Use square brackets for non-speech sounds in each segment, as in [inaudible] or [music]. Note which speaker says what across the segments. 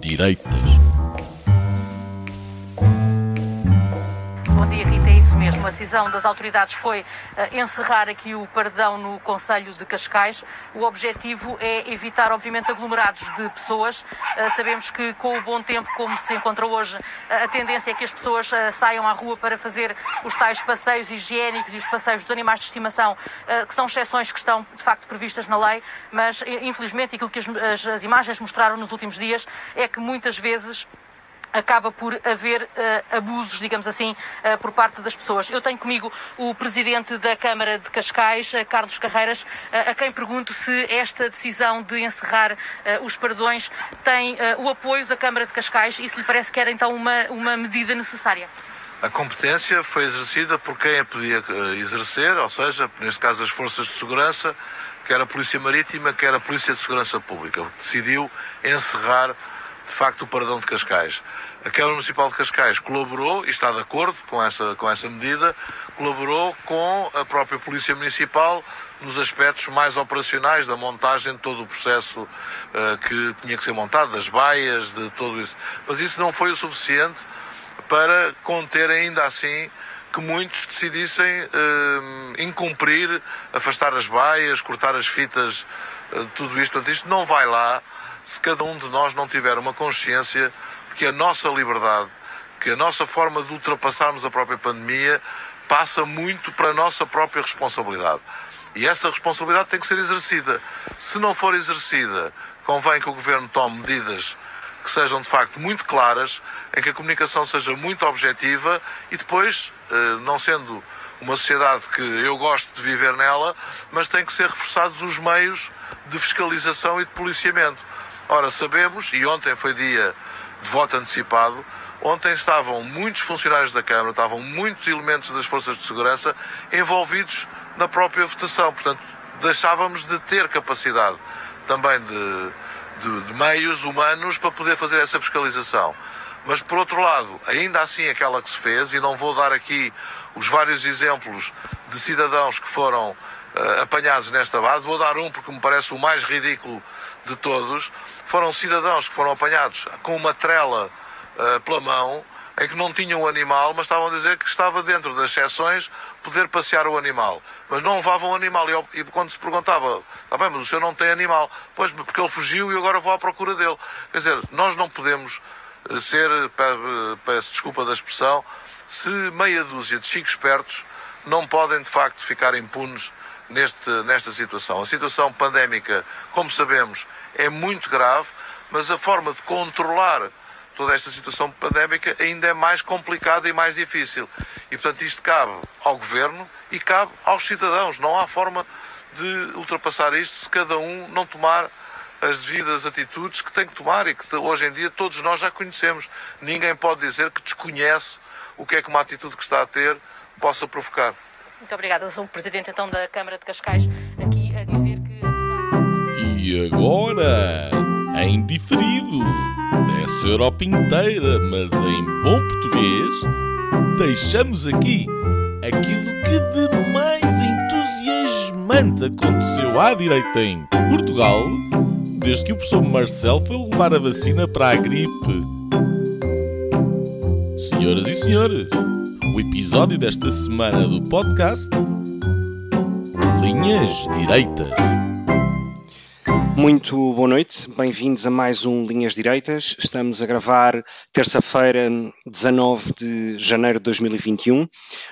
Speaker 1: Direitas.
Speaker 2: A decisão das autoridades foi uh, encerrar aqui o paredão no Conselho de Cascais. O objetivo é evitar, obviamente, aglomerados de pessoas. Uh, sabemos que, com o bom tempo como se encontra hoje, uh, a tendência é que as pessoas saiam à rua para fazer os tais passeios higiênicos e os passeios dos animais de estimação, que são exceções que estão, de facto, previstas na lei. Mas, infelizmente, aquilo que as, as imagens mostraram nos últimos dias é que muitas vezes acaba por haver uh, abusos, digamos assim, uh, por parte das pessoas. Eu tenho comigo o presidente da Câmara de Cascais, uh, Carlos Carreiras, a quem pergunto se esta decisão de encerrar os perdões tem o apoio da Câmara de Cascais e se lhe parece que era então uma, uma medida necessária.
Speaker 3: A competência foi exercida por quem a podia exercer, ou seja, neste caso as forças de segurança, quer a Polícia Marítima, quer a Polícia de Segurança Pública, decidiu encerrar facto o paradão de Cascais. A Câmara Municipal de Cascais colaborou e está de acordo com essa, com essa medida, colaborou com a própria Polícia Municipal nos aspectos mais operacionais da montagem de todo o processo uh, que tinha que ser montado, das baias, de tudo isso. Mas isso não foi o suficiente para conter ainda assim que muitos decidissem uh, incumprir, afastar as baias, cortar as fitas, uh, tudo isto. Portanto, isto não vai lá se cada um de nós não tiver uma consciência de que a nossa liberdade, que a nossa forma de ultrapassarmos a própria pandemia passa muito para a nossa própria responsabilidade. E essa responsabilidade tem que ser exercida. Se não for exercida, convém que o Governo tome medidas que sejam de facto muito claras, em que a comunicação seja muito objetiva e depois, eh, não sendo uma sociedade que eu gosto de viver nela, mas tem que ser reforçados os meios de fiscalização e de policiamento. Ora, sabemos, e ontem foi dia de voto antecipado, ontem estavam muitos funcionários da Câmara, estavam muitos elementos das forças de segurança envolvidos na própria votação. Portanto, deixávamos de ter capacidade também de, de, de meios humanos para poder fazer essa fiscalização. Mas, por outro lado, ainda assim aquela que se fez, e não vou dar aqui os vários exemplos de cidadãos que foram uh, apanhados nesta base, vou dar um porque me parece o mais ridículo de todos, foram cidadãos que foram apanhados com uma trela uh, pela mão, em que não tinham o animal, mas estavam a dizer que estava dentro das exceções poder passear o animal. Mas não levavam o animal. E, e quando se perguntava, está bem, mas o senhor não tem animal. Pois, porque ele fugiu e agora vou à procura dele. Quer dizer, nós não podemos eh, ser, peço desculpa da expressão, se meia dúzia de chicos espertos não podem de facto ficar impunes neste, nesta situação. A situação pandémica, como sabemos, é muito grave, mas a forma de controlar toda esta situação pandémica ainda é mais complicada e mais difícil. E, portanto, isto cabe ao Governo e cabe aos cidadãos. Não há forma de ultrapassar isto se cada um não tomar as devidas atitudes que tem que tomar e que hoje em dia todos nós já conhecemos. Ninguém pode dizer que desconhece o que é que uma atitude que está a ter possa provocar.
Speaker 2: Muito obrigada. Eu sou o Presidente então da Câmara de Cascais aqui a dizer que
Speaker 1: E agora, em diferido, dessa Europa inteira, mas em bom português, deixamos aqui aquilo que de mais entusiasmante aconteceu à direita em Portugal desde que o professor Marcel foi levar a vacina para a gripe. Senhoras e senhores, o episódio desta semana do podcast Linhas Direitas.
Speaker 4: Muito boa noite, bem-vindos a mais um Linhas Direitas. Estamos a gravar terça-feira, 19 de janeiro de 2021,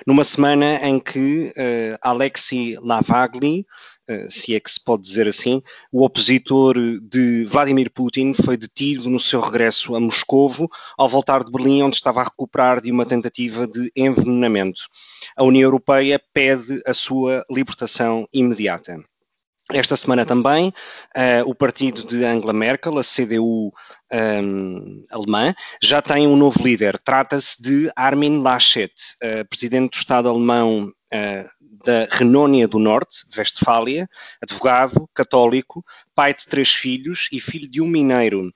Speaker 4: numa semana em que uh, Alexei Lavagli, se é que se pode dizer assim, o opositor de Vladimir Putin foi detido no seu regresso a Moscovo ao voltar de Berlim, onde estava a recuperar de uma tentativa de envenenamento. A União Europeia pede a sua libertação imediata. Esta semana também, uh, o partido de Angela Merkel, a CDU um, ehm, alemã, já tem um novo líder. Trata-se de Armin Laschet, uh, presidente do Estado alemão uh, da Renônia do Norte, Westfália, advogado, católico, pai de três filhos e filho de um mineiro.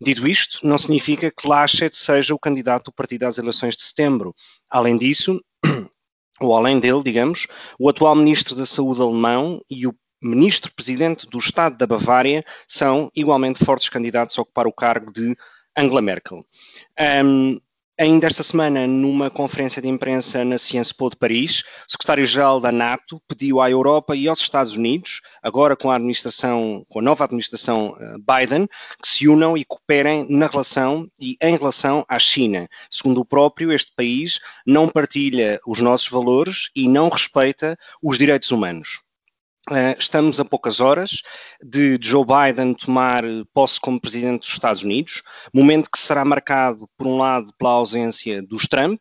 Speaker 4: Dito isto, não significa que Laschet seja o candidato do partido às eleições de setembro. Além disso, [clears throat] ou além dele, digamos, o atual ministro da Saúde alemão e o ministro-presidente do Estado da Bavária são igualmente fortes candidatos a ocupar o cargo de Angela Merkel. Um, Ainda esta semana, numa conferência de imprensa na Sciences Po de Paris, o secretário-geral da NATO pediu à Europa e aos Estados Unidos, agora com a administração, com a nova administração eh, Biden, que se unam e cooperem na relação e em relação à China. Segundo o próprio, este país não partilha os nossos valores e não respeita os direitos humanos. Uh, estamos a poucas horas de Joe Biden tomar posse como presidente dos Estados Unidos, momento que será marcado, por um lado, pela ausência dos Trump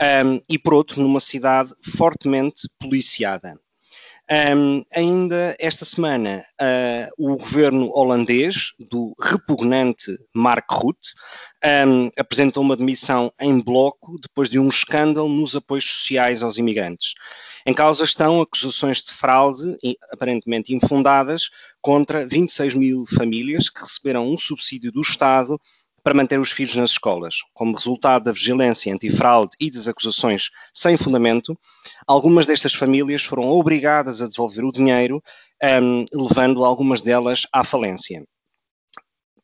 Speaker 4: um, e, por outro, numa cidade fortemente policiada. Um, ainda esta semana, uh, o governo holandês, do repugnante Mark Rutte, um, apresentou uma demissão em bloco depois de um escândalo nos apoios sociais aos imigrantes. Em causa estão acusações de fraude, aparentemente infundadas, contra 26 mil famílias que receberam um subsídio do Estado para manter os filhos nas escolas. Como resultado da vigilância antifraude e das acusações sem fundamento, algumas destas famílias foram obrigadas a devolver o dinheiro, um, levando algumas delas à falência.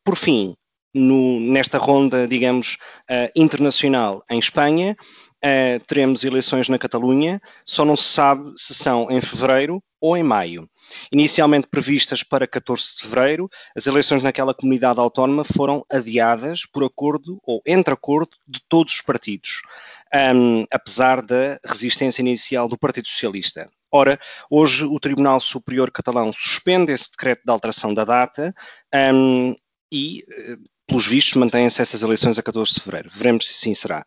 Speaker 4: Por fim, no, nesta ronda, digamos, uh, internacional em Espanha, uh, teremos eleições na Catalunha, só não se sabe se são em fevereiro ou em maio. Inicialmente previstas para 14 de fevereiro, as eleições naquela comunidade autónoma foram adiadas por acordo ou entre acordo de todos os partidos, um, apesar da resistência inicial do Partido Socialista. Ora, hoje o Tribunal Superior Catalão suspende esse decreto de alteração da data um, e, eh, pelos vistos, mantém-se essas eleições a 14 de fevereiro. Veremos se sim será.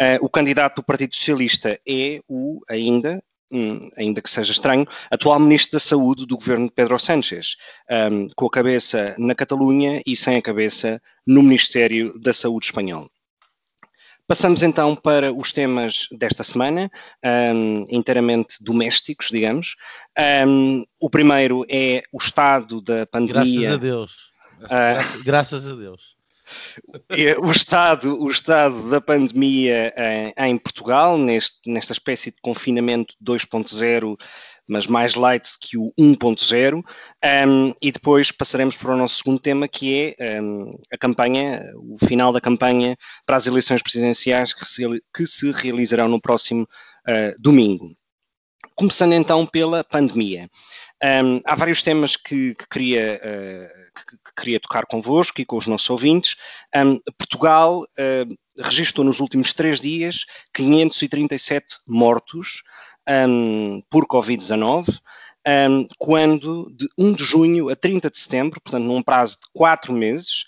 Speaker 4: Uh, o candidato do Partido Socialista é o ainda, hum, ainda que seja estranho, atual Ministro da Saúde do governo de Pedro Sánchez, um, com a cabeça na Catalunha e sem a cabeça no Ministério da Saúde espanhol. Passamos então para os temas desta semana, um, inteiramente domésticos, digamos. Um, o primeiro é o estado da pandemia.
Speaker 5: Graças a Deus. Uh, graças, graças a Deus.
Speaker 4: É, o estado, o estado da pandemia em, em Portugal, neste, nesta espécie de confinamento 2.0, mas mais light que o 1.0, um, e depois passaremos para o nosso segundo tema, que é um, a campanha, o final da campanha para as eleições presidenciais que se, que se realizarão no próximo uh, domingo. Começando então pela pandemia. Um, há vários temas que, que queria, uh, que, que, queria tocar convosco e com os nossos ouvintes. Um, Portugal uh, registrou nos últimos três dias 537 mortos um, por Covid-19, quando de 1 de junho a 30 de setembro, portanto num prazo de quatro meses,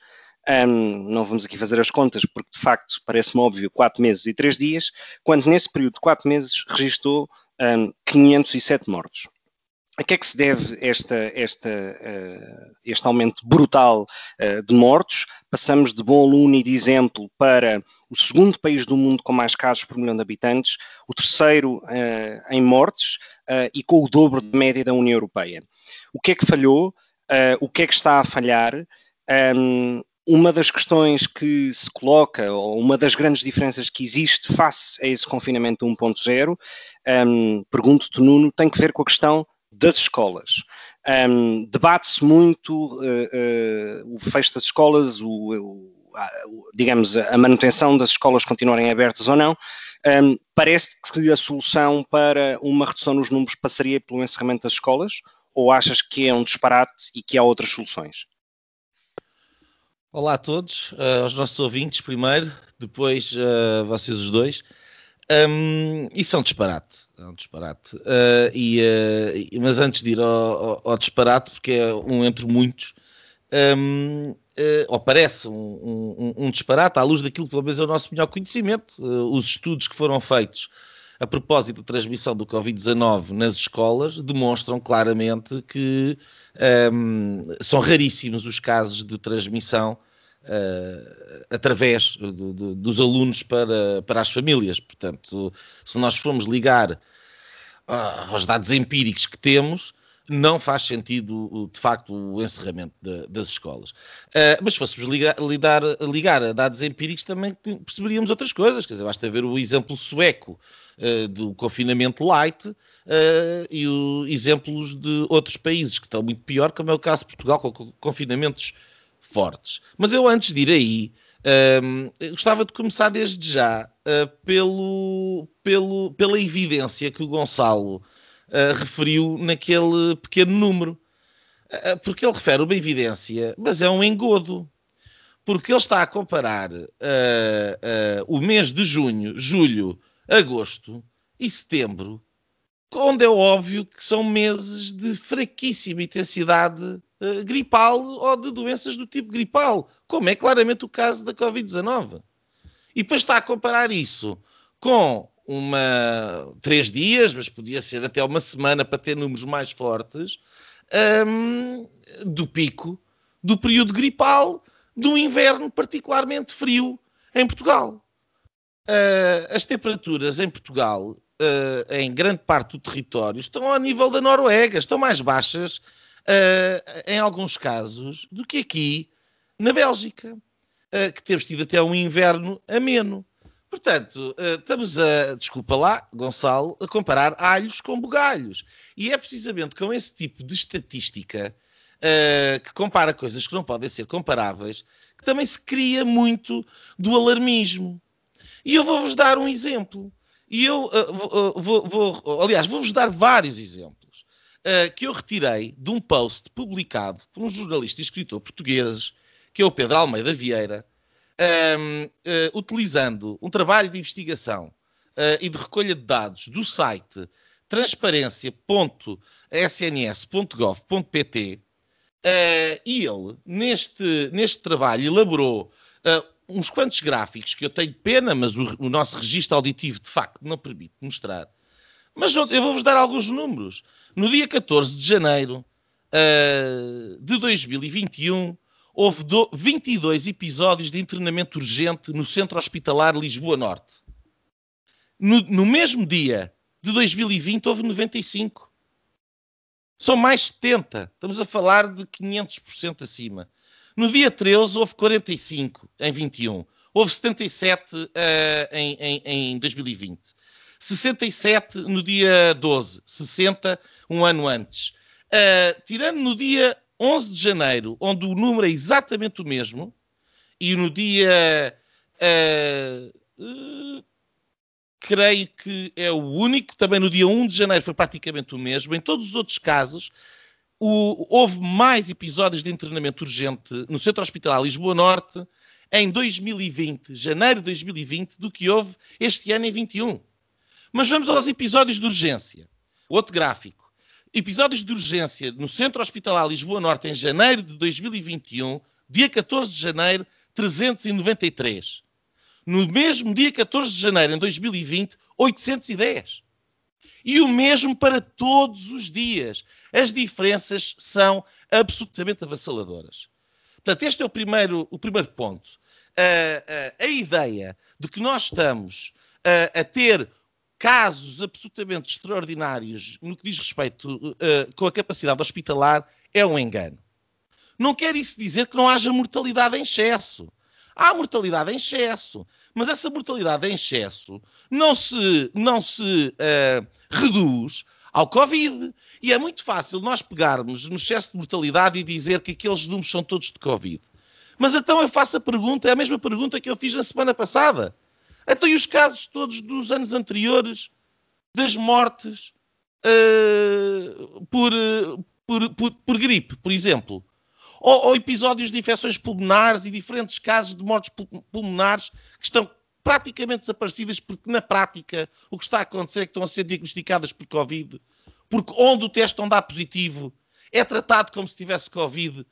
Speaker 4: um, não vamos aqui fazer as contas, porque de facto parece-me óbvio, quatro meses e três dias, quando nesse período de quatro meses registrou um, 507 mortos. A que é que se deve esta, esta, uh, este aumento brutal uh, de mortos? Passamos de bom aluno e de exemplo para o segundo país do mundo com mais casos por milhão de habitantes, o terceiro uh, em mortes e com o dobro de média da União Europeia. O que é que falhou? o que é que está a falhar? Um, uma das questões que se coloca, ou uma das grandes diferenças que existe face a esse confinamento 1.0, um, pergunto-te, Nuno, tem que ver com a questão das escolas. Um, Debate-se muito uh, uh, o fecho das escolas, o, o, a, digamos, a manutenção das escolas continuarem abertas ou não. Um, parece que a solução para uma redução nos números passaria pelo encerramento das escolas? Ou achas que é um disparate e que há outras soluções?
Speaker 5: Olá a todos, uh, aos nossos ouvintes primeiro, depois uh, vocês os dois. Um, isso é um disparate, é um disparate. Uh, e, uh, mas antes de ir ao, ao, ao, disparate, porque é um entre muitos, um, uh, ou parece um, um, um, disparate à luz daquilo que pelo menos é o nosso melhor conhecimento, os estudos que foram feitos a propósito da transmissão do Covid-19 nas escolas demonstram claramente que são raríssimos os casos de transmissão uh, através do, do, dos alunos para, para as famílias. Portanto, se nós formos ligar uh, aos dados empíricos que temos, não faz sentido, de facto, o encerramento de, das escolas. Uh, mas se fôssemos ligar, lidar, ligar a dados empíricos, também perceberíamos outras coisas. Quer dizer, basta ver o exemplo sueco uh, do confinamento light uh, e os exemplos de outros países que estão muito pior, como é o caso de Portugal, com confinamentos fortes. Mas eu, antes de ir aí, gostava de começar desde já pelo, pelo, pela evidência que o Gonçalo uh, referiu naquele pequeno número. Uh, porque ele refere uma evidência, mas é um engodo. Porque ele está a comparar uh, o mês de junho, julho, agosto e setembro, onde é óbvio que são meses de fraquíssima intensidade gripal ou de doenças do tipo gripal, como é claramente o caso da Covid-19. E depois está a comparar isso com uma três dias, mas podia ser até uma semana para ter números mais fortes, um, do pico do período gripal do inverno particularmente frio em Portugal. Uh, as temperaturas em Portugal, uh, em grande parte do território, estão ao nível da Noruega, estão mais baixas, uh, em alguns casos, do que aqui na Bélgica, que temos tido até um inverno ameno. Portanto, eh, estamos a, desculpa lá, Gonçalo, a comparar alhos com bugalhos. E é precisamente com esse tipo de estatística uh, que compara coisas que não podem ser comparáveis que também se cria muito do alarmismo. E eu vou-vos dar um exemplo. E eu uh, vou, vou, aliás, vou-vos dar vários exemplos uh, que eu retirei de um post publicado por um jornalista e escritor português, que é o Pedro Almeida Vieira, um, uh, eh, utilizando um trabalho de investigação uh, e de recolha de dados do site transparência.sns.gov.pt uh, e ele, neste, neste trabalho, elaborou uns quantos gráficos que eu tenho pena, mas o, o, nosso registro auditivo de facto não permite mostrar. Mas eu vou-vos dar alguns números. No dia 14 de janeiro de 2021, houve 22 episódios de internamento urgente no Centro Hospitalar Lisboa Norte. No, no, mesmo dia de 2020 houve 95. São mais 70. Estamos a falar de 500% acima. No dia 13 houve 45 em 21. Houve 77 uh, em, em, em 2020. 67 no dia 12. 60 um ano antes. Uh, tirando no dia 11 de janeiro, onde o número é exatamente o mesmo, e no dia. Uh, uh, creio que é o único, também no dia 1 de janeiro foi praticamente o mesmo. Em todos os outros casos, o, houve mais episódios de internamento urgente no Centro Hospitalar Lisboa Norte em 2020, janeiro de 2020, do que houve este ano em 21. Mas vamos aos episódios de urgência. Outro gráfico episódios de urgência no Centro Hospitalar Lisboa Norte em janeiro de 2021, dia 14 de janeiro, 393. No mesmo dia 14 de janeiro de 2020, 810. E o mesmo para todos os dias. As diferenças são absolutamente avassaladoras. Portanto, este é o primeiro, o primeiro ponto. a ideia de que nós estamos a ter casos absolutamente extraordinários no que diz respeito uh, com a capacidade hospitalar é um engano. Não quer isso dizer que não haja mortalidade em excesso. Há mortalidade em excesso, mas essa mortalidade em excesso não se, não se uh, reduz ao Covid. E é muito fácil nós pegarmos no excesso de mortalidade e dizer que aqueles números são todos de Covid. Mas então eu faço a pergunta, é a mesma pergunta que eu fiz na semana passada. Então, e os casos todos dos anos anteriores das mortes uh, por, por, por, por, gripe, por exemplo? Ou, ou, episódios de infecções pulmonares e diferentes casos de mortes pulmonares que estão praticamente desaparecidas porque, na prática, o que está a acontecer é que estão a ser diagnosticadas por Covid, porque onde o teste não dá positivo é tratado como se tivesse Covid, uh,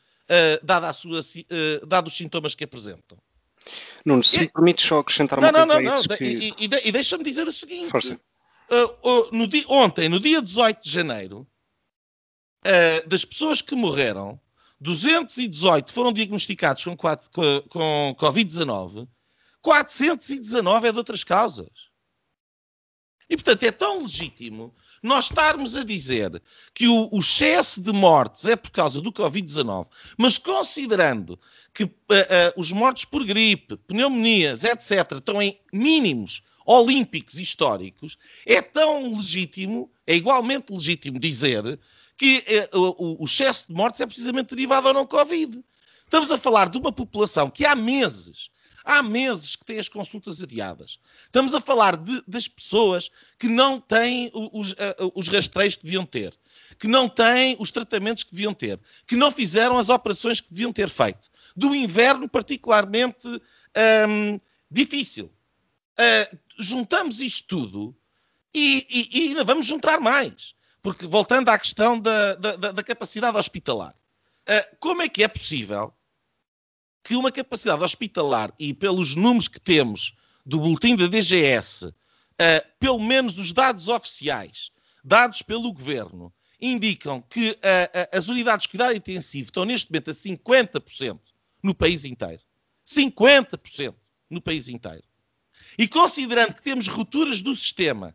Speaker 5: dado, a sua, uh, dado os sintomas que apresentam.
Speaker 4: Nuno, se e... me permites só acrescentar uma
Speaker 5: não,
Speaker 4: coisa
Speaker 5: não, não,
Speaker 4: não. Que...
Speaker 5: E, e, e deixa-me dizer o seguinte.
Speaker 4: Força.
Speaker 5: Uh, uh, no dia, ontem, no dia 18 de janeiro, uh, das pessoas que morreram, 218 foram diagnosticados com, com, com Covid-19, 419 é de outras causas. E, portanto, é tão legítimo nós estarmos a dizer que o, o excesso de mortes é por causa do Covid-19, mas considerando que uh, uh, os mortos por gripe, pneumonias, etc., estão em mínimos olímpicos históricos, é tão legítimo, é igualmente legítimo dizer que uh, o, o excesso de mortes é precisamente derivado ao não Covid. Estamos a falar de uma população que há meses Há meses que tem as consultas adiadas. Estamos a falar de, das pessoas que não têm os, uh, os rastreios que deviam ter, que não têm os tratamentos que deviam ter, que não fizeram as operações que deviam ter feito. Do inverno particularmente um, difícil. Uh, juntamos isto tudo e, e, e, ainda vamos juntar mais. Porque, voltando à questão da, da, da capacidade hospitalar, uh, como é que é possível que uma capacidade hospitalar, e pelos números que temos do boletim da DGS, uh, pelo menos os dados oficiais, dados pelo governo, indicam que uh, uh, as unidades de cuidado intensivo estão neste momento a 50% no país inteiro. 50% no país inteiro. E considerando que temos rupturas do sistema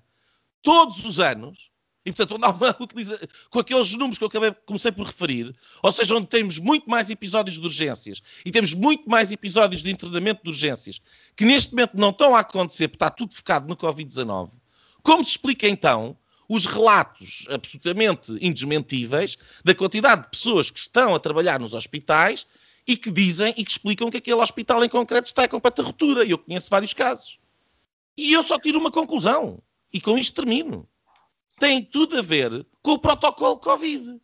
Speaker 5: todos os anos, e, portanto, onde com aqueles números que eu acabei, comecei por referir, ou seja, onde temos muito mais episódios de urgências e temos muito mais episódios de internamento de urgências que neste momento não estão a acontecer porque está tudo focado no Covid-19, como se explica então os relatos absolutamente indesmentíveis da quantidade de pessoas que estão a trabalhar nos hospitais e que dizem e que explicam que aquele hospital em concreto está em completa ruptura. E eu conheço vários casos. E eu só tiro uma conclusão. E com isto termino tem tudo a ver com o protocolo Covid.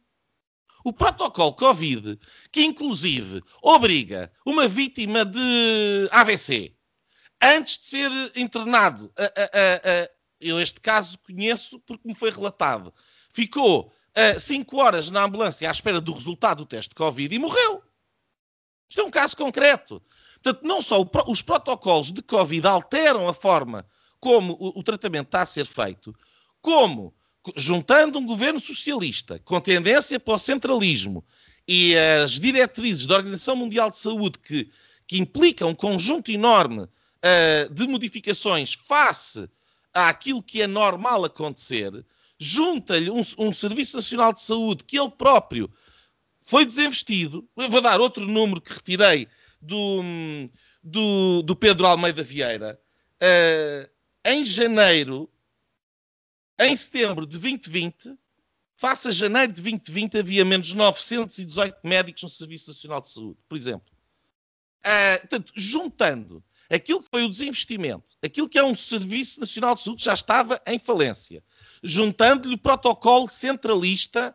Speaker 5: O protocolo Covid, que inclusive obriga uma vítima de AVC, antes de ser internado, a, a, a, eu este caso conheço porque me foi relatado, ficou 5 horas na ambulância à espera do resultado do teste de Covid e morreu. Isto é um caso concreto. Portanto, não só os protocolos de Covid alteram a forma como o, o tratamento está a ser feito, como juntando um governo socialista com tendência para o centralismo e as diretrizes da Organização Mundial de Saúde que, que implicam um conjunto enorme uh, de modificações face àquilo que é normal acontecer, junta-lhe um, um, Serviço Nacional de Saúde que ele próprio foi desinvestido. Eu vou dar outro número que retirei do, do, do Pedro Almeida Vieira. Uh, em janeiro, em setembro de 2020, face a janeiro de 2020, havia menos 918 médicos no Serviço Nacional de Saúde, por exemplo. Uh, portanto, juntando aquilo que foi o desinvestimento, aquilo que é um Serviço Nacional de Saúde já estava em falência, juntando-lhe o protocolo centralista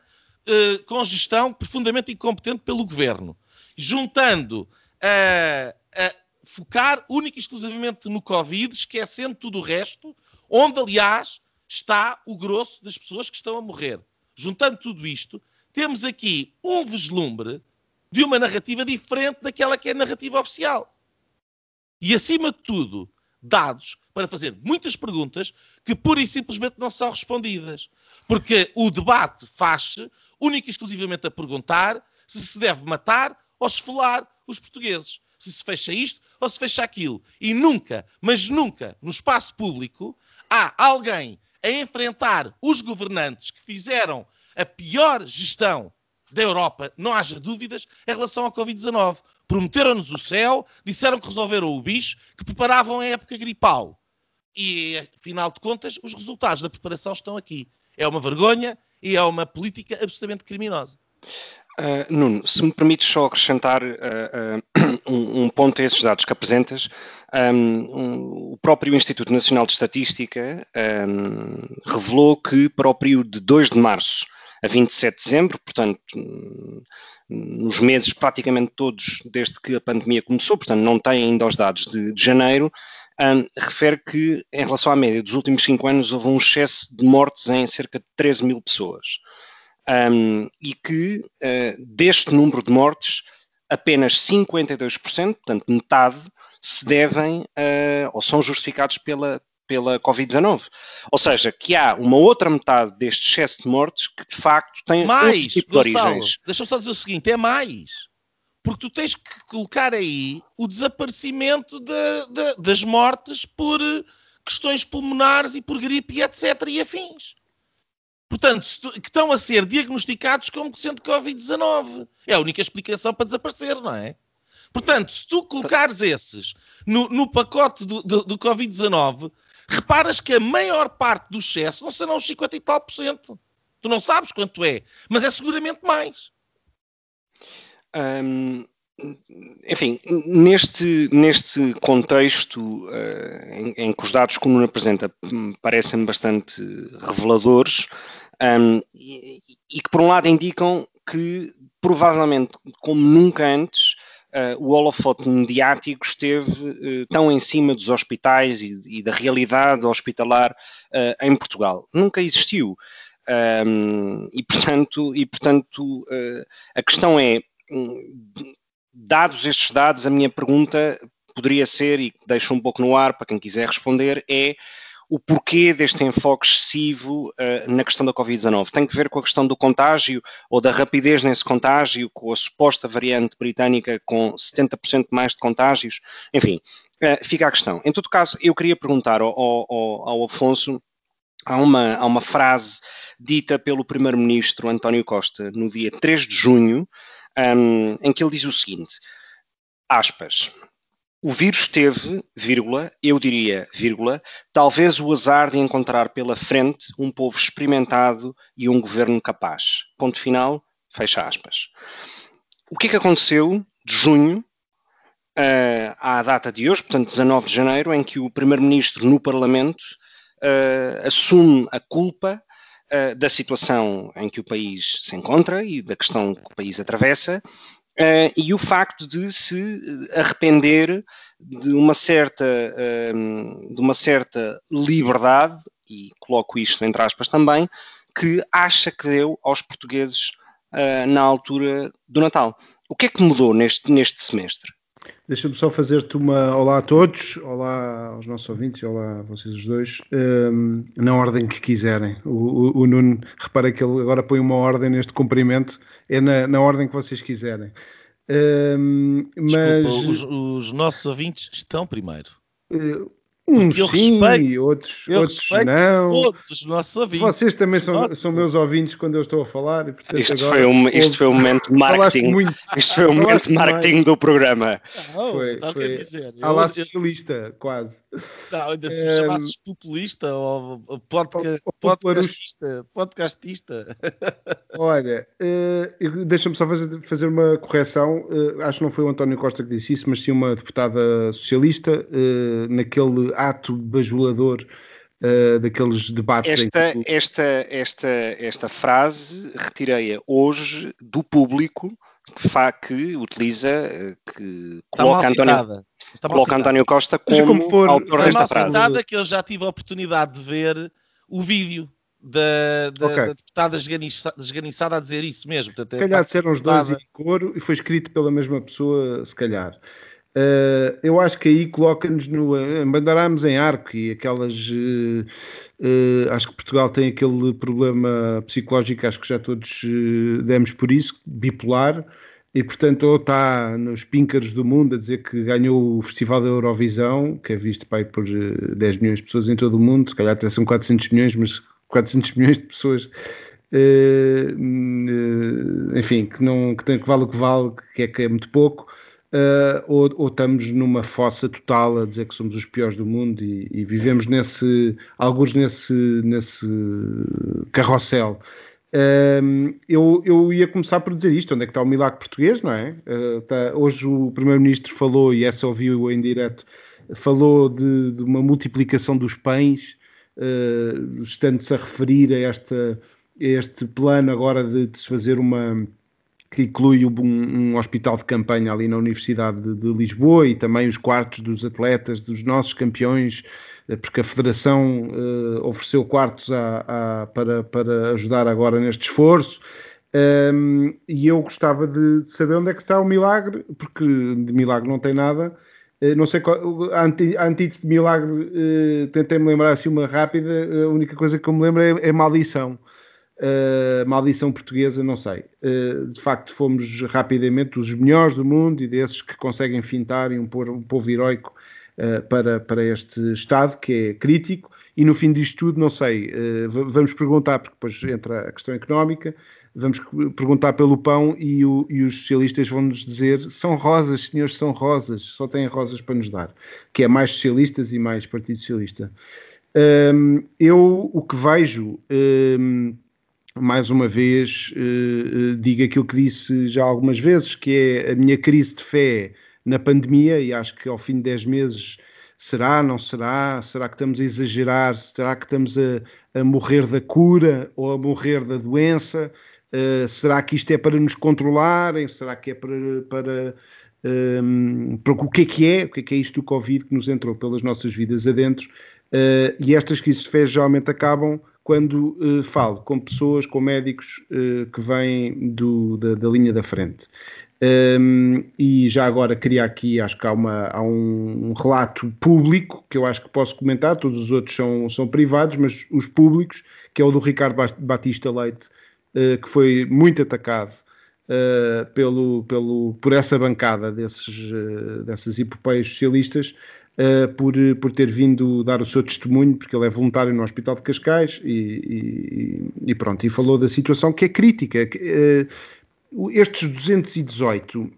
Speaker 5: uh, com gestão profundamente incompetente pelo governo, juntando uh, a focar única e exclusivamente no Covid, esquecendo tudo o resto, onde, aliás, está o grosso das pessoas que estão a morrer. Juntando tudo isto, temos aqui um vislumbre de uma narrativa diferente daquela que é a narrativa oficial. E, acima de tudo, dados para fazer muitas perguntas que pura e simplesmente não são respondidas. Porque o debate faz-se única e exclusivamente a perguntar se se deve matar ou esfolar os portugueses. Se se fecha isto ou se fecha aquilo. E nunca, mas nunca, no espaço público, há alguém a enfrentar os governantes que fizeram a pior gestão da Europa, não haja dúvidas, em relação ao Covid-19. Prometeram-nos o céu, disseram que resolveram o bicho, que preparavam a época gripal. E, afinal de contas, os resultados da preparação estão aqui. É uma vergonha e é uma política absolutamente criminosa.
Speaker 4: Uh, Nuno, se me permites só acrescentar uh, uh, [coughs] um, um, ponto a esses dados que apresentas, um, o próprio Instituto Nacional de Estatística um, revelou que para o período de 2 de março a 27 de dezembro, portanto, nos meses praticamente todos desde que a pandemia começou, portanto, não tem ainda os dados de, de janeiro, refere que, em relação à média dos últimos 5 anos, houve um excesso de mortes em cerca de 13 mil pessoas um, e que uh, deste número de mortes, apenas 52%, portanto metade, se devem uh, ou são justificados pela, pela Covid-19. Ou seja, que há uma outra metade deste excesso de mortes que de facto tem
Speaker 5: mais, tipo de origens. Deixa-me só dizer o seguinte, é mais. Porque tu tens que colocar aí o desaparecimento de, de, das mortes por questões pulmonares e por gripe e etc. e afins. Portanto, que estão a ser diagnosticados como sendo Covid-19. É a única explicação para desaparecer, não é? Portanto, se tu colocares esses no, no pacote do, do, do Covid-19, reparas que a maior parte do excesso não serão os 50 e tal por cento. Tu não sabes quanto é, mas é seguramente mais.
Speaker 4: Um, enfim, neste, neste contexto uh, em, em, que os dados que o Nuno apresenta parecem bastante reveladores um, e, e, que, por um lado, indicam que provavelmente, como nunca antes, uh, o holofote mediático esteve uh, tão em cima dos hospitais e, e da realidade hospitalar uh, em Portugal. Nunca existiu. Um, e, portanto, e, portanto a questão é, dados estes dados, a minha pergunta poderia ser, e deixo um pouco no ar para quem quiser responder, é o porquê deste enfoque excessivo uh, na questão da Covid-19. Tem que ver com a questão do contágio ou da rapidez nesse contágio, com a suposta variante britânica com 70% mais de contágios? Enfim, uh, fica a questão. Em todo caso, eu queria perguntar ao, ao, ao Afonso. Há uma, há uma frase dita pelo Primeiro-Ministro António Costa no dia 3 de junho, um, em que ele diz o seguinte: aspas, o vírus teve, vírgula, eu diria, vírgula, talvez o azar de encontrar pela frente um povo experimentado e um governo capaz. Ponto final, fecha aspas. O que é que aconteceu de junho uh, à data de hoje, portanto 19 de janeiro, em que o Primeiro-Ministro no Parlamento uh, assume a culpa uh, da situação em que o país se encontra e da questão que o país atravessa Uh, e o facto de se arrepender de uma certa, uh, de uma certa liberdade, e coloco isto entre aspas também, que acha que deu aos portugueses uh, na altura do Natal. O que é que mudou neste, neste semestre?
Speaker 6: Deixa-me só fazer-te uma olá a todos, olá aos nossos ouvintes, olá a vocês os dois, um, na ordem que quiserem. O, o, o, Nuno, repara que ele agora põe uma ordem neste cumprimento, é na, na ordem que vocês quiserem. Um, mas
Speaker 5: Desculpa, os, os, nossos ouvintes estão primeiro.
Speaker 6: Uh, Uns eu sim, respeito, outros, outros não.
Speaker 5: Todos os nossos ouvintes.
Speaker 6: Vocês também são, são meus ouvintes quando eu estou a falar. E,
Speaker 4: portanto, isto, foi um, isto foi um momento [laughs] de marketing. Muito, isto foi um momento de marketing mais. do programa.
Speaker 6: Não, foi, não foi. Dizer, à lá socialista, quase.
Speaker 5: Não, ainda se um, chamasses populista ou podca, podcastista. podcastista. [laughs]
Speaker 6: Olha, uh, deixa-me só fazer, fazer uma correção. Uh, acho que não foi o António Costa que disse isso, mas sim uma deputada socialista uh, naquele ato bajulador uh, daqueles debates.
Speaker 4: Esta, que... esta, esta, esta frase retirei-a hoje do público que, fa, que utiliza, eh, que
Speaker 5: Está coloca, António,
Speaker 4: coloca António Costa como, como for, autor desta frase.
Speaker 5: Está que eu já tive a oportunidade de ver o vídeo da, da, okay. da deputada esganiçada a dizer isso mesmo.
Speaker 6: Portanto, se calhar disseram os dois em coro e foi escrito pela mesma pessoa, se calhar. Uh, eu acho que aí coloca-nos no. Abandonámos em arco e aquelas. Uh, uh, acho que Portugal tem aquele problema psicológico, acho que já todos demos por isso, bipolar, e portanto, ou está nos píncaros do mundo a dizer que ganhou o Festival da Eurovisão, que é visto pai, por 10 milhões de pessoas em todo o mundo, se calhar até são 400 milhões, mas 400 milhões de pessoas. enfim, que, não, que, tem, que vale o que vale, que é, que é muito pouco, uh, ou, ou, estamos numa fossa total a dizer que somos os piores do mundo e, e vivemos nesse, alguns nesse, nesse carrossel. Uh, eu, eu ia começar por dizer isto: onde é que está o milagre português, não é? Uh, tá, hoje o Primeiro-Ministro falou, e essa ouviu em direto, falou de, de uma multiplicação dos pães, uh, estando-se a referir a, esta, a este plano agora de, de se fazer uma que inclui um, um, hospital de campanha ali na Universidade de, de, Lisboa e também os quartos dos atletas, dos nossos campeões, eh, porque a Federação uh, ofereceu quartos a, a, para, para ajudar agora neste esforço. Um, e eu gostava de, de, saber onde é que está o milagre, porque de milagre não tem nada. Uh, não sei qual, a, antítese de milagre, uh, tentei-me lembrar assim uma rápida, a única coisa que eu me lembro é, é maldição. Uh, maldição portuguesa, não sei. Uh, de facto, fomos rapidamente os melhores do mundo e desses que conseguem fintar e um, um povo heroico uh, para, para este Estado, que é crítico. e no fim disto tudo, não sei, vamos perguntar, porque depois entra a questão económica, vamos perguntar pelo pão e, o, e os socialistas vão-nos dizer são rosas, senhores, são rosas, só têm rosas para nos dar, que é mais socialistas e mais Partido Socialista. Um, eu o que vejo, um, mais uma vez, uh, digo aquilo que disse já algumas vezes, que é a minha crise de fé na pandemia, e acho que ao fim de 10 meses será, não será, será que estamos a exagerar, será que estamos a, a morrer da cura ou a morrer da doença, uh, será que isto é para nos controlarem, será que é para, para um, para o que é que é, o que é que é isto do Covid que nos entrou pelas nossas vidas adentro, Uh, e estas crises de fé geralmente acabam quando uh, falo com pessoas, com médicos uh, que vêm do, da, da, linha da frente. Um, e já agora queria aqui, acho que há, uma, há um, relato público que eu acho que posso comentar, todos os outros são, são privados, mas os públicos, que é o do Ricardo Batista Leite, que foi muito atacado pelo, pelo, por essa bancada desses, dessas epopeias socialistas, uh, por, por ter vindo dar o seu testemunho, porque ele é voluntário no Hospital de Cascais e, e, e pronto, e falou da situação que é crítica. Uh, estes 218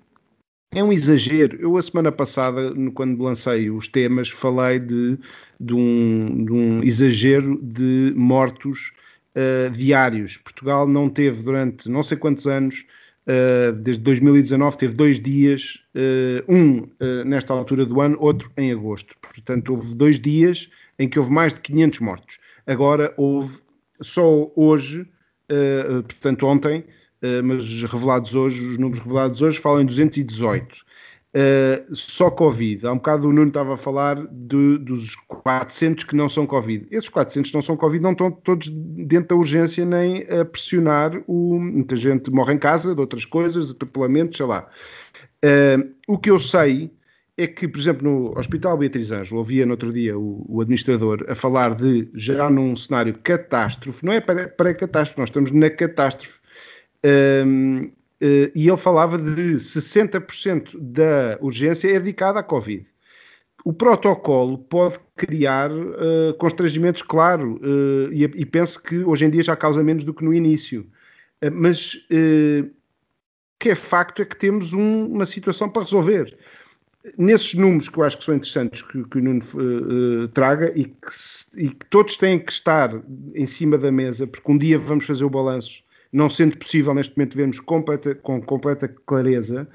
Speaker 6: é um exagero. Eu, a semana passada, quando lancei os temas, falei de, de, um, de um exagero de mortos uh, diários. Portugal não teve durante não sei quantos anos Uh, desde 2019 teve dois dias, uh, um uh, nesta altura do ano, outro em agosto. Portanto, houve dois dias em que houve mais de 500 mortos. Agora houve, só hoje, portanto ontem, mas revelados hoje, os números revelados hoje falam em 218. Uh, só Covid. Há um bocado o Nuno estava a falar de, dos 400 que não são Covid. Esses 400 que não são Covid não estão todos dentro da urgência nem a pressionar. O, muita gente morre em casa de outras coisas, de atropelamentos, sei lá. Uh, o que eu sei é que, por exemplo, no Hospital Beatriz Ângelo, ouvia no outro dia o, o, administrador a falar de já num cenário catástrofe, não é pré-catástrofe, nós estamos na catástrofe. E ele falava de 60% da urgência é dedicada à Covid. O protocolo pode criar uh, constrangimentos, claro, uh, e, e, penso que hoje em dia já causa menos do que no início. mas o que é facto é que temos um, uma situação para resolver. Nesses números que eu acho que são interessantes que, que o Nuno traga e que, e que todos têm que estar em cima da mesa, porque um dia vamos fazer o balanço não sendo possível neste momento vermos completa, com completa clareza,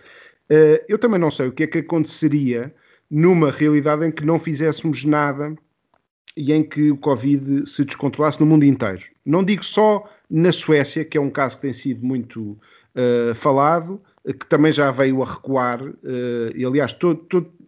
Speaker 6: uh, eu também não sei o que é que aconteceria numa realidade em que não fizéssemos nada e em que o Covid se descontrolasse no mundo inteiro. Não digo só na Suécia, que é um caso que tem sido muito uh, falado, que também já veio a recuar, uh, e aliás,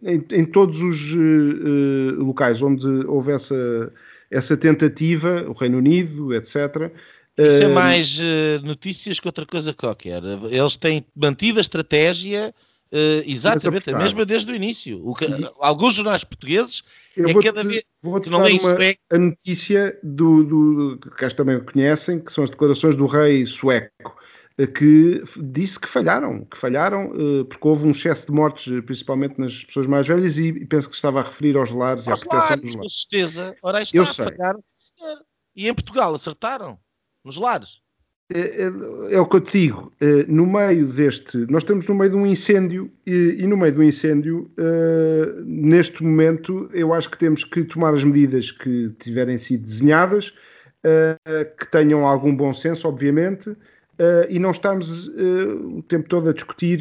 Speaker 6: em, em, todos os uh, locais onde houve essa, essa tentativa, o Reino Unido, etc.,
Speaker 5: isso é mais uh, notícias que outra coisa qualquer. Eles têm mantido a estratégia uh, exatamente a mesma desde o início. O que, alguns jornais portugueses
Speaker 6: eu é cada vez vou que não é isso é... a notícia do, do que acho também conhecem, que são as declarações do rei sueco eh, que disse que falharam, que falharam porque houve um excesso de mortes, principalmente nas pessoas mais velhas, e penso que estava a referir aos lares e à
Speaker 5: proteção dos lares. Com certeza. Ora, está, Eu sei. falharam. E em Portugal acertaram nos lares.
Speaker 6: É, é, é, o que eu te digo, é, no meio deste, nós estamos no meio de um incêndio e, e no meio do incêndio, uh, neste momento, eu acho que temos que tomar as medidas que tiverem sido desenhadas, uh, que tenham algum bom senso, obviamente, uh, e não estamos o tempo todo a discutir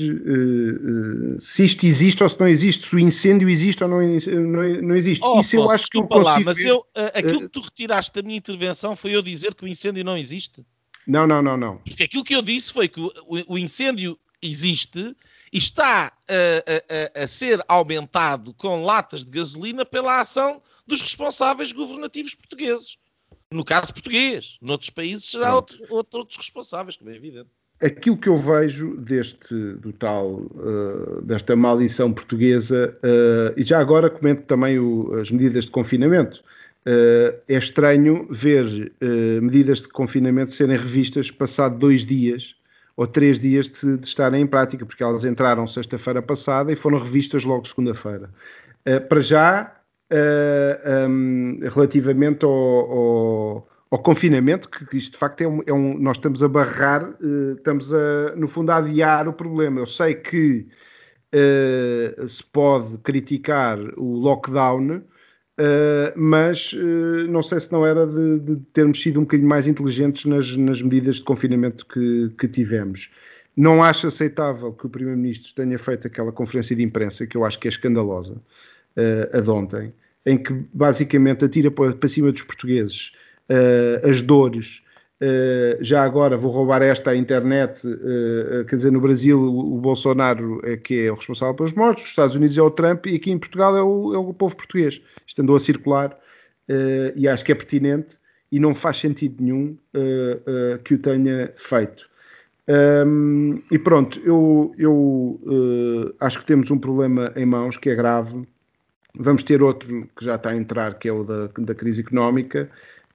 Speaker 6: se isto existe ou se não existe, se o incêndio existe ou não, não, não existe.
Speaker 5: Oh, Isso eu acho que eu consigo lá, mas eu, aquilo que tu retiraste da minha intervenção foi eu dizer que o incêndio não existe.
Speaker 6: Não, não, não, não.
Speaker 5: Porque aquilo que eu disse foi que o, o incêndio existe e está a, a, a, ser aumentado com latas de gasolina pela ação dos responsáveis governativos portugueses. No caso português, noutros países será outro, outro, outros responsáveis, como é evidente.
Speaker 6: Aquilo que eu vejo deste, do tal, uh, desta maldição portuguesa, uh, e já agora comento também o, as medidas de confinamento. Uh, é estranho ver medidas de confinamento serem revistas passado dois dias ou três dias de, de estarem em prática, porque elas entraram sexta-feira passada e foram revistas logo segunda-feira. para já, uh, um, relativamente ao, ao, ao, confinamento, que isto de facto é um, é um nós estamos a barrar, uh, estamos a, no fundo a adiar o problema. Eu sei que uh, se pode criticar o lockdown, mas não sei se não era de, de, termos sido um bocadinho mais inteligentes nas, nas medidas de confinamento que, que tivemos. Não acho aceitável que o Primeiro-Ministro tenha feito aquela conferência de imprensa, que eu acho que é escandalosa, uh, a de ontem, em que basicamente atira para, cima dos portugueses uh, as dores. Uh, já agora vou roubar esta à internet, uh, quer dizer, no Brasil o, o Bolsonaro é que é o responsável pelos mortos, nos Estados Unidos é o Trump e aqui em Portugal é o, é o povo português. Isto andou a circular uh, e acho que é pertinente e não faz sentido nenhum que o tenha feito. Um, e pronto, eu, eu acho que temos um problema em mãos que é grave Vamos ter outro que já está a entrar, que é o da, da crise económica.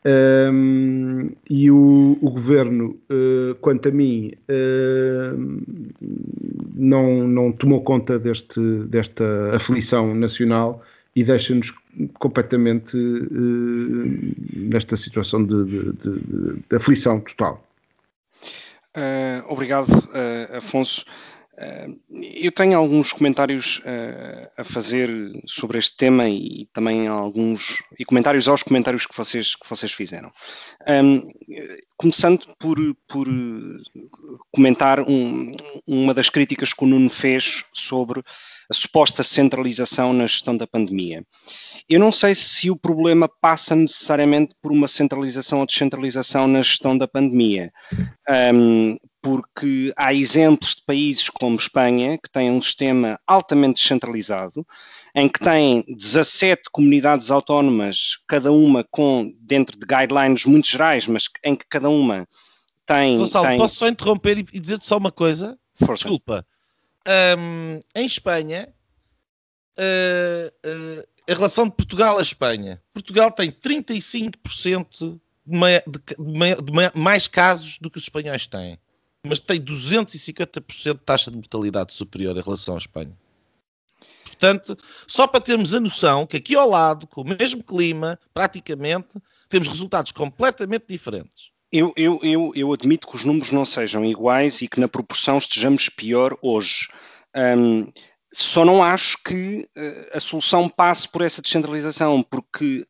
Speaker 6: Um, e o, o governo, uh, quanto a mim, uh, não, não tomou conta deste, desta aflição nacional e deixa-nos completamente uh, nesta situação de, de, de, de aflição total.
Speaker 4: obrigado, Afonso. Eu tenho alguns comentários uh, a fazer sobre este tema e também alguns e comentários aos comentários que vocês, que vocês fizeram. Começando por, por comentar um, uma das críticas que o Nuno fez sobre a suposta centralização na gestão da pandemia. Eu não sei se o problema passa necessariamente por uma centralização ou descentralização na gestão da pandemia, porque há exemplos de países como Espanha, que têm um sistema altamente descentralizado, em que têm 17 comunidades autónomas, cada uma com, dentro de guidelines muito gerais, mas em que cada uma tem.
Speaker 5: Gonçalo,
Speaker 4: tem...
Speaker 5: posso só interromper e dizer-te só uma coisa?
Speaker 4: Força.
Speaker 5: Desculpa. Um, em Espanha, uh, uh, em relação de Portugal à Espanha, Portugal tem 35% de, de, de, mais casos do que os espanhóis têm, mas tem 250% de taxa de mortalidade superior em relação à Espanha. Portanto, só para termos a noção que aqui ao lado, com o mesmo clima, praticamente, temos resultados completamente diferentes.
Speaker 4: Eu, eu, eu, eu admito que os números não sejam iguais e que na proporção estejamos pior hoje. Um, só não acho que uh, a solução passe por essa descentralização, porque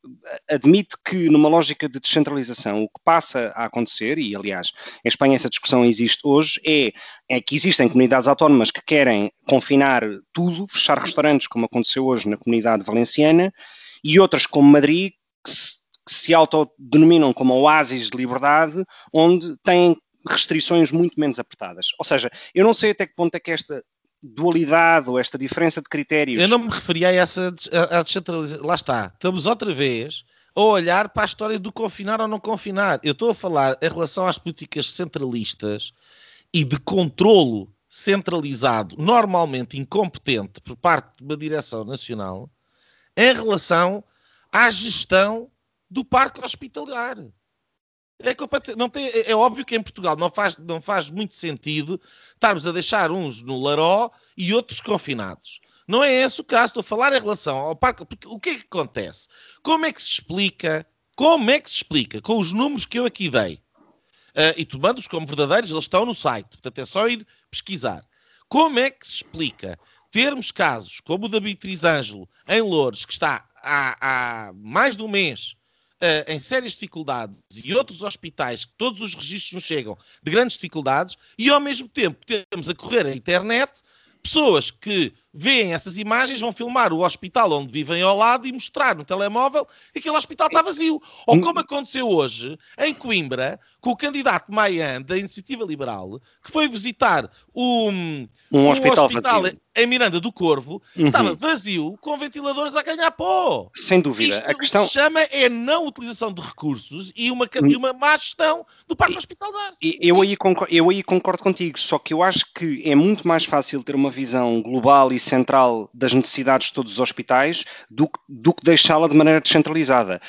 Speaker 4: admite que numa lógica de descentralização o que passa a acontecer, e aliás em Espanha essa discussão existe hoje, é, é que existem comunidades autónomas que querem confinar tudo, fechar restaurantes, como aconteceu hoje na comunidade valenciana, e outras como Madrid, que se, que se autodenominam como oásis de liberdade, onde têm restrições muito menos apertadas. Ou seja, eu não sei até que ponto é que esta dualidade ou esta diferença de critérios.
Speaker 5: Eu não me referia a essa a, a descentralização. Lá está. Estamos outra vez a olhar para a história do confinar ou não confinar. Eu estou a falar em relação às políticas centralistas e de controlo centralizado, normalmente incompetente por parte de uma direção nacional, em relação à gestão do parque hospitalar. É, não tem, é, é óbvio que em Portugal não faz, não faz muito sentido estarmos a deixar uns no laró e outros confinados. Não é esse o caso. Estou a falar em relação ao parque. Porque o que é que acontece? Como é que se explica? Como é que se explica? Com os números que eu aqui dei. Uh, e tomando-os como verdadeiros, eles estão no site. Portanto, é só ir pesquisar. Como é que se explica termos casos como o da Beatriz Ângelo em Lourdes, que está há, há mais de um mês uh, em sérias dificuldades e outros hospitais que todos os registros nos chegam de grandes dificuldades e ao mesmo tempo temos a correr a internet pessoas que veem essas imagens, vão filmar o hospital onde vivem ao lado e mostrar no telemóvel que aquele hospital está vazio. Ou como aconteceu hoje em Coimbra, com o candidato Maian da Iniciativa Liberal, que foi visitar o, um, um hospital, hospital em Miranda do Corvo, uhum. estava vazio, com ventiladores a ganhar pó.
Speaker 4: Sem dúvida.
Speaker 5: Isto, a questão... O que se chama é não utilização de recursos e uma, e uma má gestão do parque hospitalar.
Speaker 4: Eu aí, concordo, eu aí concordo contigo, só que eu acho que é muito mais fácil ter uma visão global e central das necessidades de todos os hospitais do, do que deixá-la de maneira descentralizada.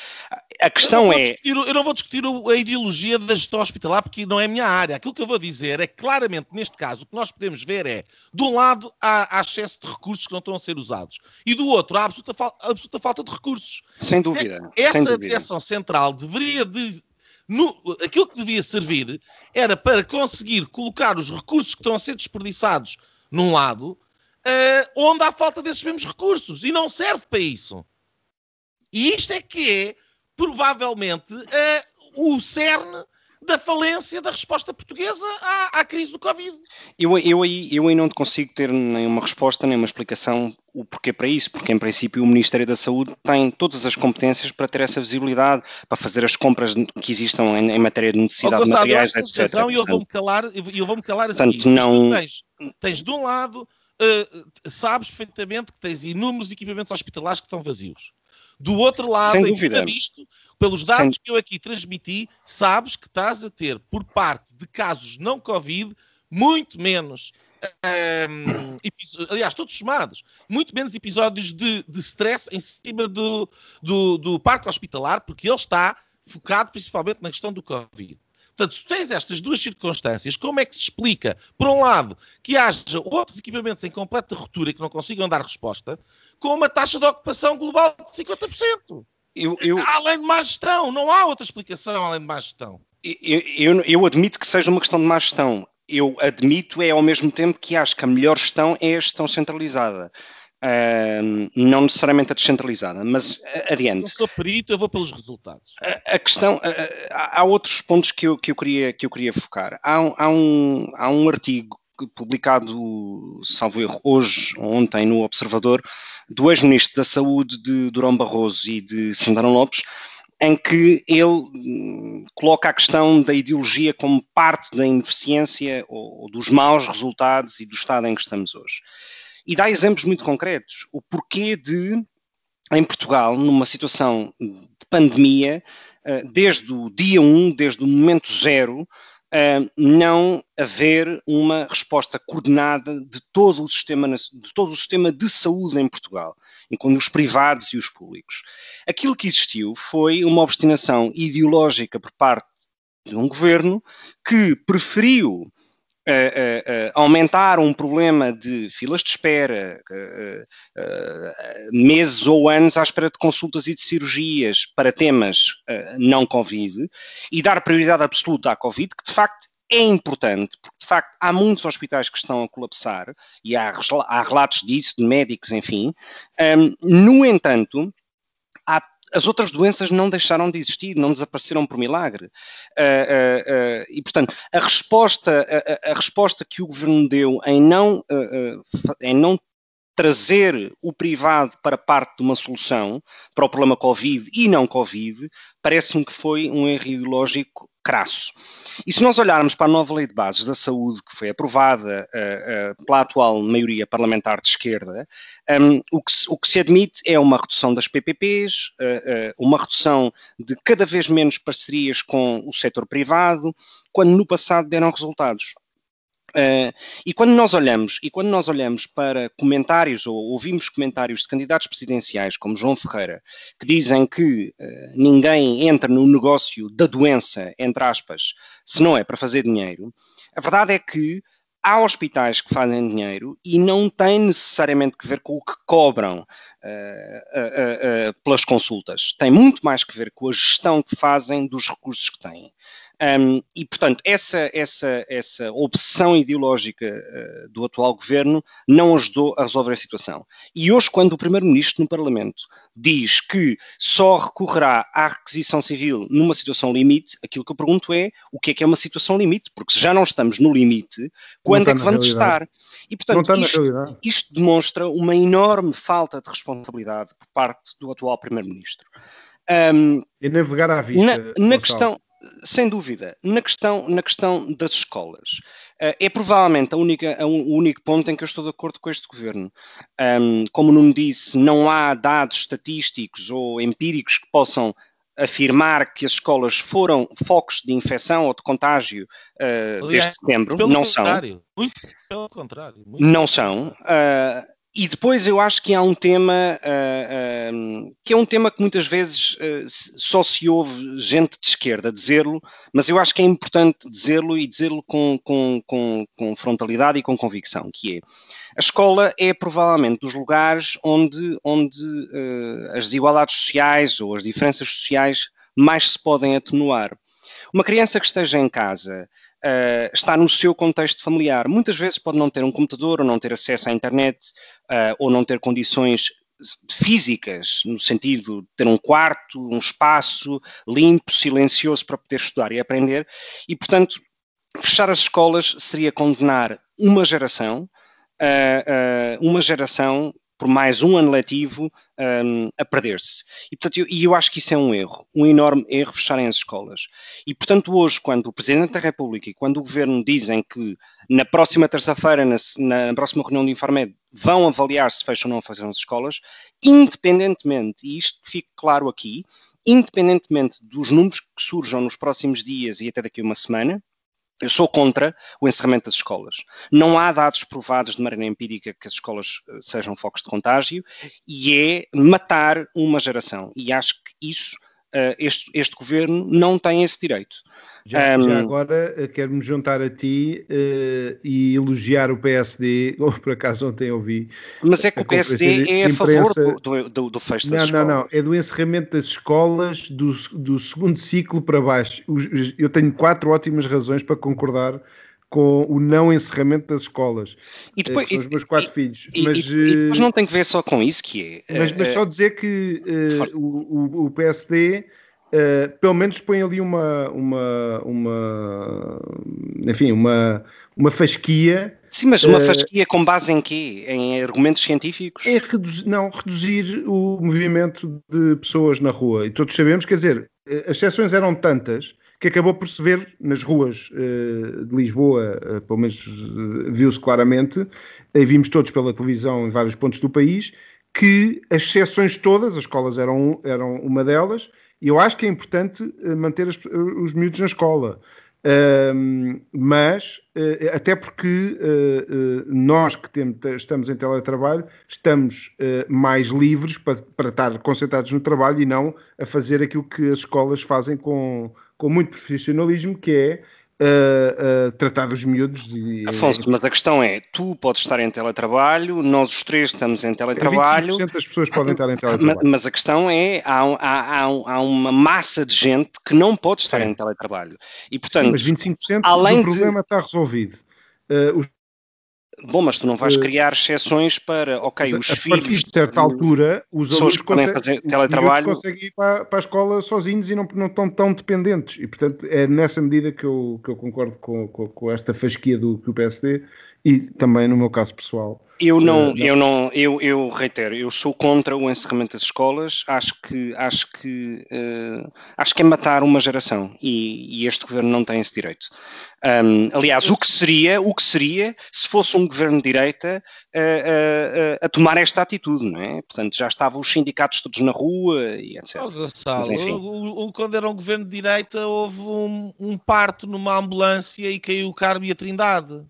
Speaker 4: A questão
Speaker 5: eu
Speaker 4: é.
Speaker 5: Discutir, eu não vou discutir a ideologia da gestão hospitalar porque não é a minha área. Aquilo que eu vou dizer é que, claramente, neste caso, o que nós podemos ver é, de um lado, há, há excesso de recursos que não estão a ser usados, e do outro, há absoluta, absoluta falta de recursos.
Speaker 4: Sem dúvida.
Speaker 5: Essa
Speaker 4: sem dúvida.
Speaker 5: direção central deveria de. No, aquilo que devia servir era para conseguir colocar os recursos que estão a ser desperdiçados num lado, onde há falta desses mesmos recursos, e não serve para isso. E isto é que é provavelmente uh, o cerne da falência da resposta portuguesa à, à crise do Covid.
Speaker 4: Eu, eu, aí, eu aí não consigo ter nenhuma resposta, nem uma explicação o porquê para isso, porque em princípio o Ministério da Saúde tem todas as competências para ter essa visibilidade, para fazer as compras que existam em, em matéria de necessidade de materiais, etc.
Speaker 5: Razão, e eu vou-me calar, eu vou-me calar assim.
Speaker 4: Portanto, não...
Speaker 5: Tens, tens de um lado, uh, sabes perfeitamente que tens inúmeros equipamentos hospitalares que estão vazios. Do outro lado,
Speaker 4: Sem dúvida.
Speaker 5: visto, pelos dados Sem... que eu aqui transmiti, sabes que estás a ter, por parte de casos não Covid, muito menos. Um, aliás, todos somados, muito menos episódios de, de stress em cima do, do, do parque hospitalar, porque ele está focado principalmente na questão do Covid. Portanto, se tens estas duas circunstâncias, como é que se explica, por um lado, que haja outros equipamentos em completa ruptura e que não consigam dar resposta, com uma taxa de ocupação global de 50%? Eu, eu... Além de má gestão, não há outra explicação além de má gestão.
Speaker 4: Eu, eu, eu admito que seja uma questão de má gestão. Eu admito é ao mesmo tempo que acho que a melhor gestão é a gestão centralizada. Uh, não necessariamente a descentralizada, mas adiante. Eu
Speaker 5: sou perito, eu vou pelos resultados.
Speaker 4: A, a questão, há outros pontos que eu, que eu, queria, que eu queria focar. Há, há, um, há um artigo publicado, salvo erro, hoje, ontem, no Observador, do ex-ministro da Saúde de Durão Barroso e de Santana Lopes, em que ele hum, coloca a questão da ideologia como parte da ineficiência ou dos maus resultados e do estado em que estamos hoje e dá exemplos muito concretos. O porquê de, em Portugal, numa situação de pandemia, eh, desde o dia 1, desde o momento zero, eh, não haver uma resposta coordenada de todo o sistema de todo o sistema de saúde em Portugal, incluindo os privados e os públicos. Aquilo que existiu foi uma obstinação ideológica por parte de um governo que preferiu Uh, uh, aumentar um problema de filas de espera, meses ou anos à espera de consultas e de cirurgias para temas não Covid e dar prioridade absoluta à Covid, que de facto é importante, porque de facto há muitos hospitais que estão a colapsar e há, há relatos disso, de médicos, enfim. Um, no entanto, as outras doenças não deixaram de existir, não desapareceram por milagre. Uh, uh, uh, e, portanto, a resposta, a, a, resposta que o governo deu em não, em não trazer o privado para parte de uma solução para o problema Covid e não Covid, parece-me que foi um erro ideológico crasso. E se nós olharmos para a nova lei de bases da saúde, que foi aprovada uh, uh, pela atual maioria parlamentar de esquerda, um, o, que se, o, que se, admite é uma redução das PPPs, uh, uma redução de cada vez menos parcerias com o setor privado, quando no passado deram resultados. Uh, e quando nós olhamos e quando nós olhamos para comentários ou ouvimos comentários de candidatos presidenciais como João Ferreira que dizem que uh, ninguém entra no negócio da doença entre aspas se não é para fazer dinheiro a verdade é que há hospitais que fazem dinheiro e não tem necessariamente que ver com o que cobram uh, pelas consultas. Tem muito mais que ver com a gestão que fazem dos recursos que têm um, e, portanto, essa, essa, essa obsessão ideológica uh, do atual governo não ajudou a resolver a situação. E hoje, quando o Primeiro-Ministro no Parlamento diz que só recorrerá à requisição civil numa situação limite, aquilo que eu pergunto é o que é que é uma situação limite? Porque se já não estamos no limite, quando é que vamos estar? E, portanto, isto, isto demonstra uma enorme falta de responsabilidade por parte do atual Primeiro-Ministro.
Speaker 6: Um, e navegar à vista.
Speaker 4: Na, na questão, sem dúvida, na questão, na questão das escolas, uh, é provavelmente a única, a un, o único ponto em que eu estou de acordo com este governo. Um, como não disse, não há dados estatísticos ou empíricos que possam afirmar que as escolas foram focos de infecção ou de contágio uh, desde setembro. Não são.
Speaker 5: Muito pelo contrário.
Speaker 4: Muito não são. Uh, e depois eu acho que há um tema uh, uh, que é um tema que muitas vezes uh, só se ouve gente de esquerda dizê-lo, mas eu acho que é importante dizê-lo e dizê-lo com, com, com, com, frontalidade e com convicção, que é a escola é provavelmente dos lugares onde, onde as desigualdades sociais ou as diferenças sociais mais se podem atenuar. Uma criança que esteja em casa uh, está no seu contexto familiar. Muitas vezes pode não ter um computador, ou não ter acesso à internet, uh, ou não ter condições físicas, no sentido de ter um quarto, um espaço limpo, silencioso para poder estudar e aprender, e portanto, fechar as escolas seria condenar uma geração, uh, uh, uma geração por mais um ano letivo um, a perder-se. E, portanto, eu, eu acho que isso é um erro, um enorme erro fecharem as escolas. E, portanto, hoje, quando o Presidente da República e quando o Governo dizem que na próxima terça-feira, na, na, próxima reunião do Infarmed, vão avaliar se fecham ou não fecham as escolas, independentemente, e isto fique claro aqui, independentemente dos números que surjam nos próximos dias e até daqui a uma semana, eu sou contra o encerramento das escolas. Não há dados provados de maneira empírica que as escolas eh, sejam focos de contágio e é matar uma geração. E acho que isso, este, este governo não tem esse direito.
Speaker 6: Já, um, já agora eh, quero-me juntar a ti uh, e elogiar o PSD, [laughs] ou por acaso ontem ouvi.
Speaker 4: Mas é que o PSD é a favor do, do, do fecho das
Speaker 6: não, Não, não, é do encerramento das escolas do, do segundo ciclo para baixo. Eu tenho quatro ótimas razões para concordar com o não encerramento das escolas. E depois, são os meus quatro
Speaker 4: e,
Speaker 6: filhos.
Speaker 4: E, mas, e, depois não tem que ver só com isso que
Speaker 6: é. Mas, mas só dizer que uh, o, o, PSD Uh, pelo menos põe ali uma, uma, uma enfim, uma, uma fasquia.
Speaker 4: Sim, mas uma uh, fasquia com base em quê? Em argumentos científicos?
Speaker 6: É reduzir, não, reduzir o movimento de pessoas na rua. E todos sabemos, quer dizer, eh, as exceções eram tantas que acabou por se ver nas ruas uh, de Lisboa, pelo menos viu-se claramente, e vimos todos pela televisão em vários pontos do país, que as exceções todas, as escolas eram, eram uma delas, e eu acho que é importante manter as, os miúdos na escola. Uh, mas, uh, até porque uh, nós que temos, estamos em teletrabalho, estamos mais livres para, para estar concentrados no trabalho e não a fazer aquilo que as escolas fazem com, com muito profissionalismo, que é a, a tratar dos miúdos. E,
Speaker 4: Afonso, mas a questão é: tu podes estar em teletrabalho, nós os três estamos em teletrabalho.
Speaker 6: 25% das pessoas podem estar em teletrabalho.
Speaker 4: Mas, mas a questão é: há, há, há, uma massa de gente que não pode estar Sim. em teletrabalho. E, portanto,
Speaker 6: Sim, mas 25% além do problema de... está resolvido. Uh, os
Speaker 4: Bom, mas tu não vais eh, criar exceções para, ok, os
Speaker 6: a
Speaker 4: filhos.
Speaker 6: A partir de certa altura, os alunos
Speaker 4: podem fazer teletrabalho.
Speaker 6: conseguem ir para, para, a escola sozinhos e não, não estão tão dependentes. E, portanto, é nessa medida que eu, que eu concordo com, com, com esta fasquia do, do PSD e também no meu caso pessoal.
Speaker 4: Eu não, uh, não. eu não, eu, eu reitero, eu sou contra o encerramento das escolas. Acho que, acho que, uh, acho que é matar uma geração e, e, este governo não tem esse direito. Um, aliás, o que seria, o que seria se fosse um governo de direita uh, a tomar esta atitude, não é? Portanto, já estavam os sindicatos todos na rua e etc.
Speaker 5: Oh, Gonçalo, Mas, o, o, quando era um governo de direita houve um, um parto numa ambulância e caiu o Carmo e a Trindade.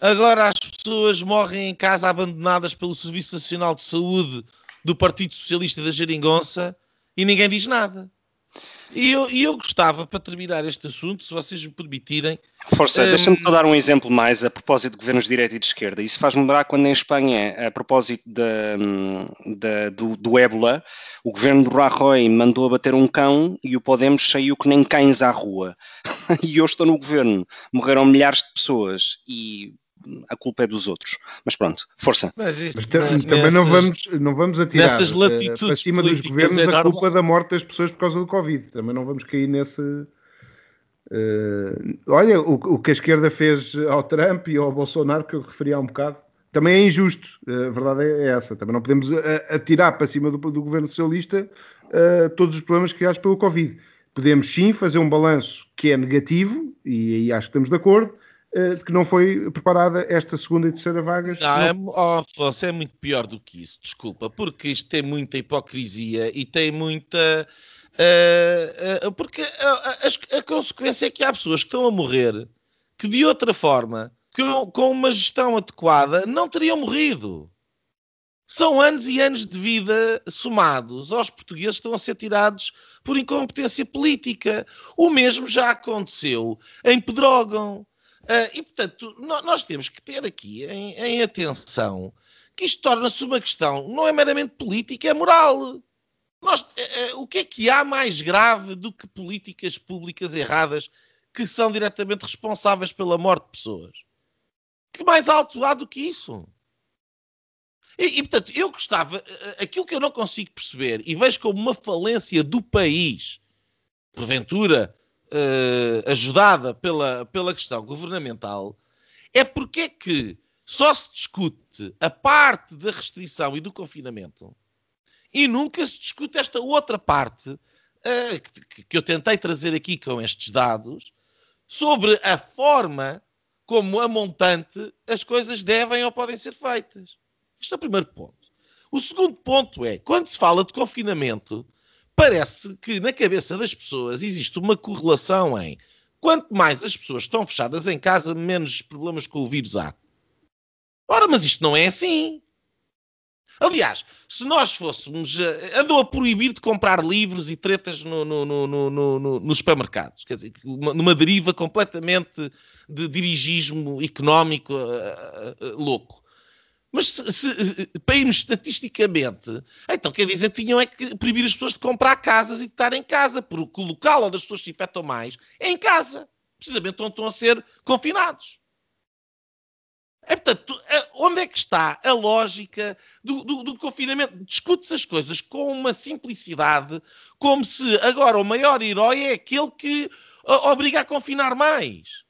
Speaker 5: Agora as pessoas morrem em casa abandonadas pelo Serviço Nacional de Saúde do Partido Socialista da Jeringonça e ninguém diz nada. E eu, e eu gostava, para terminar este assunto, se vocês me permitirem.
Speaker 4: Força, um... deixa-me só dar um exemplo mais a propósito de governos de direita e de esquerda. Isso faz-me lembrar quando em Espanha, a propósito da, da, do, do ébola, o governo do Rajoy mandou abater um cão e o Podemos saiu que nem cães à rua. [laughs] e eu estou no governo. Morreram milhares de pessoas e a culpa é dos outros. Mas pronto, força.
Speaker 6: Mas, Mas também nessas, não, vamos, não vamos atirar nessas eh, latitudes para cima dos governos é a culpa da morte das pessoas por causa do Covid. Também não vamos cair nesse. Uh, olha, o, o, que a esquerda fez ao Trump e ao Bolsonaro, que eu referi há um bocado, também é injusto. A verdade é essa. Também não podemos atirar para cima do, do governo socialista uh, todos os problemas criados pelo Covid. Podemos sim fazer um balanço que é negativo, e aí acho que estamos de acordo, que não foi preparada esta segunda e terceira vagas.
Speaker 5: Não, é, oh, é muito pior do que isso, desculpa, porque isto tem muita hipocrisia e tem muita. Uh, uh, porque a, a, a, consequência é que há pessoas que estão a morrer que de outra forma, com, com uma gestão adequada, não teriam morrido. São anos e anos de vida somados aos portugueses que estão a ser tirados por incompetência política. O mesmo já aconteceu em Pedrógão. Uh, e, portanto, nós temos que ter aqui em, em atenção que isto torna-se uma questão não é meramente política, é moral. Nós, uh, uh, o que é que há mais grave do que políticas públicas erradas que são diretamente responsáveis pela morte de pessoas? Que mais alto há do que isso? E, e, portanto, eu gostava, eh, aquilo que eu não consigo perceber e vejo como uma falência do país, porventura uh, ajudada pela, pela questão governamental, é porque é que só se discute a parte da restrição e do confinamento e nunca se discute esta outra parte uh, que, que eu tentei trazer aqui com estes dados sobre a forma como a montante as coisas devem ou podem ser feitas. Este é o primeiro ponto. O segundo ponto é, quando se fala de confinamento, parece que na cabeça das pessoas existe uma correlação em quanto mais as pessoas estão fechadas em casa, menos problemas com o vírus há. Ora, mas isto não é assim. Aliás, se nós fôssemos. Eh, andou a proibir de comprar livros e tretas no, no, no, nos supermercados. Quer dizer, numa deriva completamente de dirigismo económico uh, uh, louco. Mas se, se, para irmos estatisticamente, então quer dizer tinham é que proibir as pessoas de comprar casas e de estar em casa, porque o local onde as pessoas se infectam mais é em casa, precisamente onde estão a ser confinados. É, portanto, onde é que está a lógica do, do, do confinamento? Discute-se as coisas com uma simplicidade, como se agora o maior herói é aquele que obriga a confinar mais.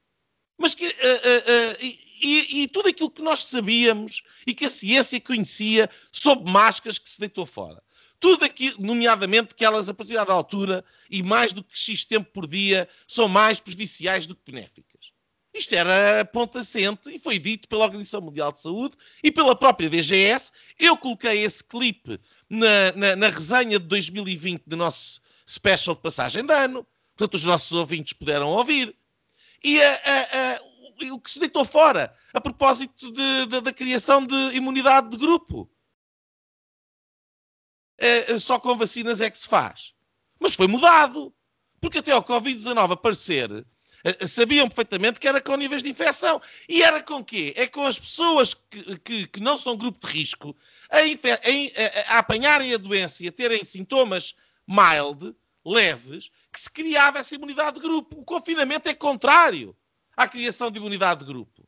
Speaker 5: Mas que. Uh, uh, uh, e, e, tudo aquilo que nós sabíamos e que a ciência conhecia sob máscaras que se deitou fora. Tudo aquilo, nomeadamente que elas, a partir da altura, e mais do que X tempo por dia, são mais prejudiciais do que benéficas. Isto era ponto assente e foi dito pela Organização Mundial de Saúde e pela própria DGS. Eu coloquei esse clipe na, na, na resenha de 2020 do nosso special de passagem de ano. Portanto, os nossos ouvintes puderam ouvir. E a, a, a o que se deitou fora a propósito de, de, da criação de imunidade de grupo. É, é, só com vacinas é que se faz. Mas foi mudado. Porque até ao Covid-19 aparecer, é, sabiam perfeitamente que era com níveis de infecção. E era com quê? É com as pessoas que, que, que não são grupo de risco a, a, a, apanharem a doença e a terem sintomas mild, leves, que se criava essa imunidade de grupo. O confinamento é contrário à criação de imunidade de grupo.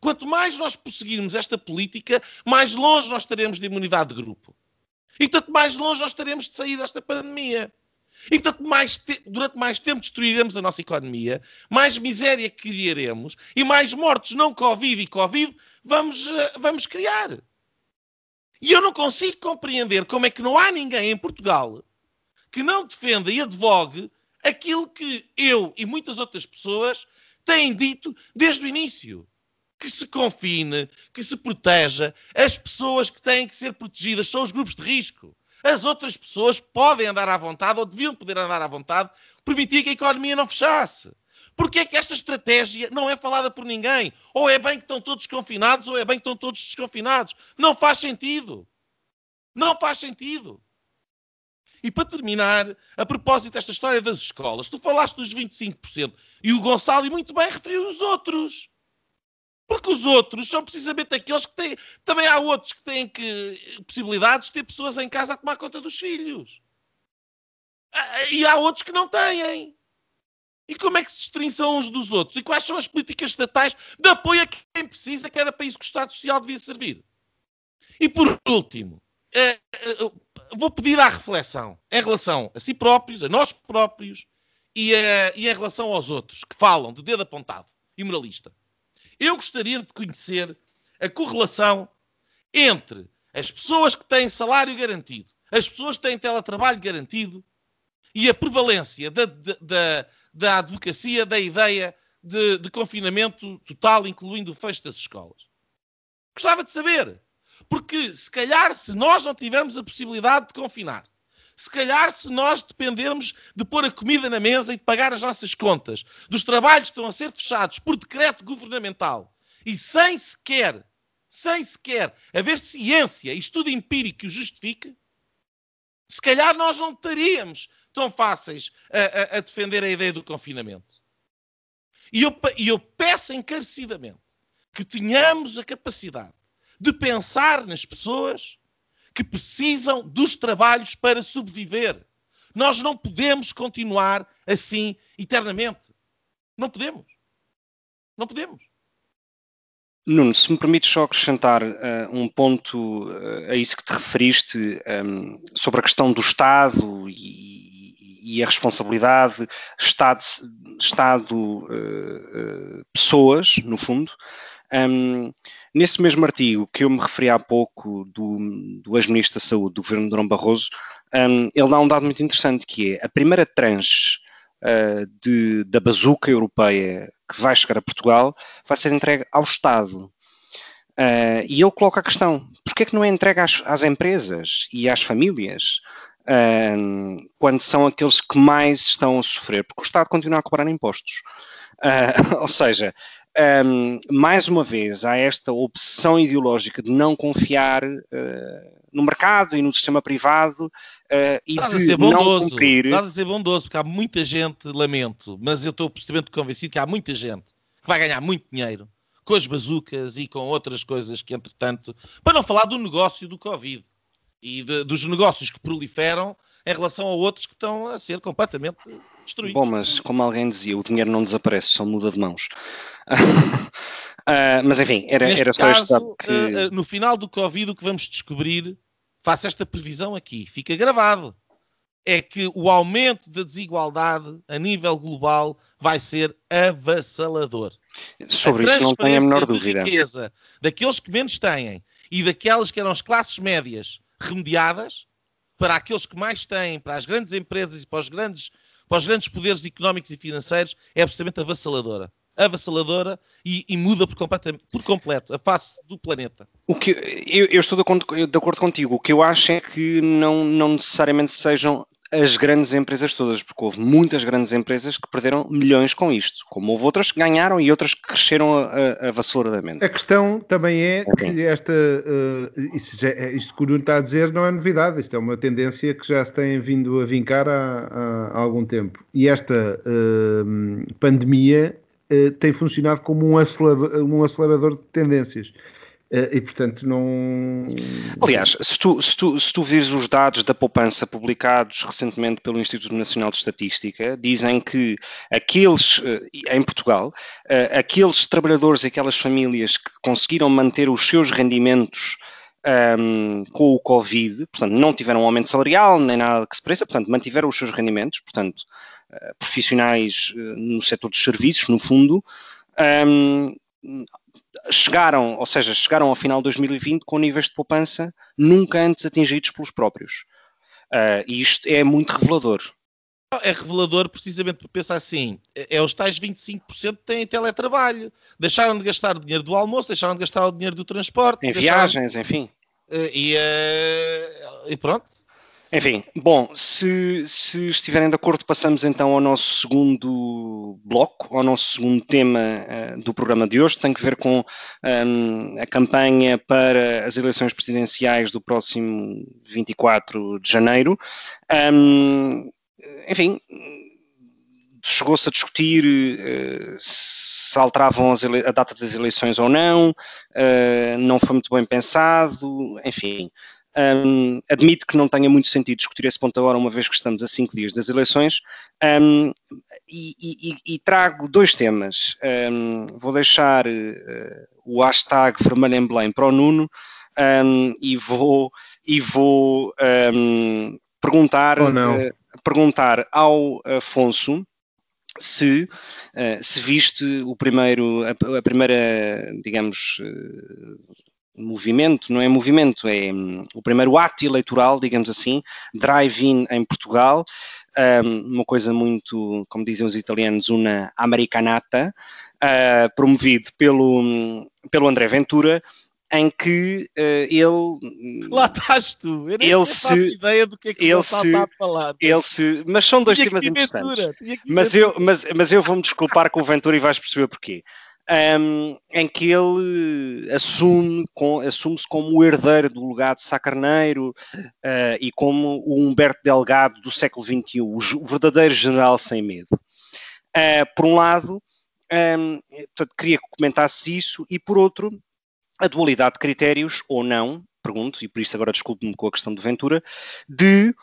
Speaker 5: Quanto mais nós prosseguirmos esta política, mais longe nós estaremos de imunidade de grupo. E tanto mais longe nós estaremos de sair desta pandemia. E tanto mais te... durante mais tempo destruiremos a nossa economia, mais miséria criaremos e mais mortes não Covid e Covid vamos, uh, vamos criar. E eu não consigo compreender como é que não há ninguém em Portugal que não defenda e advogue aquilo que eu e muitas outras pessoas têm dito desde o início. Que se confine, que se proteja. As pessoas que têm que ser protegidas são os grupos de risco. As outras pessoas podem andar à vontade, ou deviam poder andar à vontade, permitir que a economia não fechasse. Porque é que esta estratégia não é falada por ninguém? Ou é bem que estão todos confinados, ou é bem que estão todos desconfinados. Não faz sentido. Não faz sentido. E para terminar, a propósito desta história das escolas, tu falaste dos 25% e o Gonçalo, e muito bem, referiu os outros. Porque os outros são precisamente aqueles que têm. Também há outros que têm que, possibilidades de ter pessoas em casa a tomar conta dos filhos. Ah, e há outros que não têm. E como é que se destrinçam uns dos outros? E quais são as políticas estatais de apoio a quem precisa, que era para isso que o Estado Social devia servir? E por último, eh, eh, vou pedir à reflexão em relação a si próprios, a nós próprios e, a, e em relação aos outros que falam de dedo apontado e moralista. Eu gostaria de conhecer a correlação entre as pessoas que têm salário garantido, as pessoas que têm teletrabalho garantido e a prevalência da, da, da advocacia da ideia de, de confinamento total, incluindo o fecho das escolas. Gostava de saber. Porque se calhar, se nós não tivermos a possibilidade de confinar, se calhar, se nós dependermos de pôr a comida na mesa e de pagar as nossas contas, dos trabalhos que estão a ser fechados por decreto governamental e sem sequer sem sequer haver ciência e estudo empírico que o justifique, se calhar nós não estaríamos tão fáceis a, a, a defender a ideia do confinamento. E eu, e eu peço encarecidamente que tenhamos a capacidade de pensar nas pessoas que precisam dos trabalhos para sobreviver. Nós não podemos continuar assim eternamente. Não podemos. Não podemos.
Speaker 4: Nuno, se me permites só acrescentar uh, um ponto uh, a isso que te referiste um, ehm, sobre a questão do Estado e, e a responsabilidade Estado, Estado uh, no fundo. Um, nesse mesmo artigo que eu me referi há pouco do, do ex-ministro da Saúde do governo de Dom Barroso, um, ele dá um dado muito interessante que é a primeira tranche de, da bazuca europeia que vai chegar a Portugal vai ser entregue ao Estado. Uh, e ele coloca a questão: porquê é que não é entregue às, às empresas e às famílias uh, quando são aqueles que mais estão a sofrer? Porque o Estado continua a cobrar impostos. Uh, [laughs] ou seja, um, mais uma vez, há esta obsessão ideológica de não confiar no mercado e no sistema privado uh, e Estás de não cumprir.
Speaker 5: Estás a ser bondoso, porque há muita gente, lamento, mas eu estou absolutamente convencido que há muita gente que vai ganhar muito dinheiro com as bazucas e com outras coisas que, entretanto, para não falar do negócio do Covid e de, dos negócios que proliferam em relação a outros que estão a ser completamente destruídos.
Speaker 4: Bom, mas como alguém dizia, o dinheiro não desaparece, só muda de mãos. uh, [laughs] mas enfim, era, era só
Speaker 5: caso, este que... Uh, no final do Covid, o que vamos descobrir, faça esta previsão aqui, fica gravado, é que o aumento da desigualdade a nível global vai ser avassalador.
Speaker 4: Sobre isso não tenho a menor dúvida.
Speaker 5: riqueza daqueles que menos têm e daquelas que eram as classes médias remediadas para aqueles que mais têm, para as grandes empresas e para os grandes, para os grandes poderes económicos e financeiros, é absolutamente avassaladora. Avassaladora e, e muda por, por, completo a face do planeta.
Speaker 4: O que, eu, eu estou de, de acordo contigo. O que eu acho é que não, não necessariamente sejam as grandes empresas todas, porque houve muitas grandes empresas que perderam milhões com isto, como houve outras que ganharam e outras que cresceram avassaladamente.
Speaker 6: A, a questão também é okay. que esta, uh, isso, já, é, isto que o Nuno está a dizer não é novidade, isto é uma tendência que já se tem vindo a vincar há, há, há algum tempo. E esta uh, pandemia uh, tem funcionado como um acelerador, um acelerador de tendências. Eh, e portanto não.
Speaker 4: Aliás, se tu, se, tu, se tu vires os dados da poupança publicados recentemente pelo Instituto Nacional de Estatística, dizem que aqueles, eh, em Portugal, eh, aqueles trabalhadores e aquelas famílias que conseguiram manter os seus rendimentos um, com o Covid, portanto, não tiveram um aumento salarial nem nada que se pareça, portanto, mantiveram os seus rendimentos, portanto, profissionais no setor dos serviços, no fundo. Um, chegaram, ou seja, chegaram ao final de 2020 com níveis de poupança nunca antes atingidos pelos próprios. Uh, e isto é muito revelador.
Speaker 5: É revelador precisamente para pensar assim: é, é os tais 25% que têm teletrabalho, deixaram de gastar o dinheiro do almoço, deixaram de gastar o dinheiro do transporte,
Speaker 4: em viagens, enfim.
Speaker 5: Uh, e, uh, e pronto,
Speaker 4: enfim, bom, se, se, estiverem de acordo, passamos então ao nosso segundo bloco, ao nosso segundo tema uh, do programa de hoje, tem que ver com um, a campanha para as eleições presidenciais do próximo 24 de janeiro. Um, enfim, chegou-se a discutir uh, se alteravam a data das eleições ou não, uh, não foi muito bem pensado, enfim. Um, admito que não tenha muito sentido discutir esse ponto agora, uma vez que estamos a cinco dias das eleições, um, e, e, e, trago dois temas. Um, vou deixar uh, o hashtag vermelho emblem para o Nuno e vou, e vou perguntar, uh, perguntar ao Afonso se, uh, se viste o primeiro, a primeira, digamos, movimento, não é movimento, é um, o primeiro ato eleitoral, digamos assim, drive-in em Portugal, um, uma coisa muito, como dizem os italianos, uma americanata, uh, promovido pelo, pelo André Ventura, em que uh, ele.
Speaker 5: Lá estás tu, eu nem ele se, ideia do que é que ele se, está a falar.
Speaker 4: Ele se, mas são dois temas interessantes. Mas eu, mas, mas eu vou-me desculpar com o Ventura e vais perceber porquê. Um, em que ele assume com, assume-se como o herdeiro do legado de Sá Carneiro uh, e como o Humberto Delgado do século XXI, o verdadeiro general sem medo. Uh, por um lado, um, portanto, queria que comentasses isso, e por outro, a dualidade de critérios, ou não, pergunto, e por isso agora desculpe-me com a questão de Ventura, de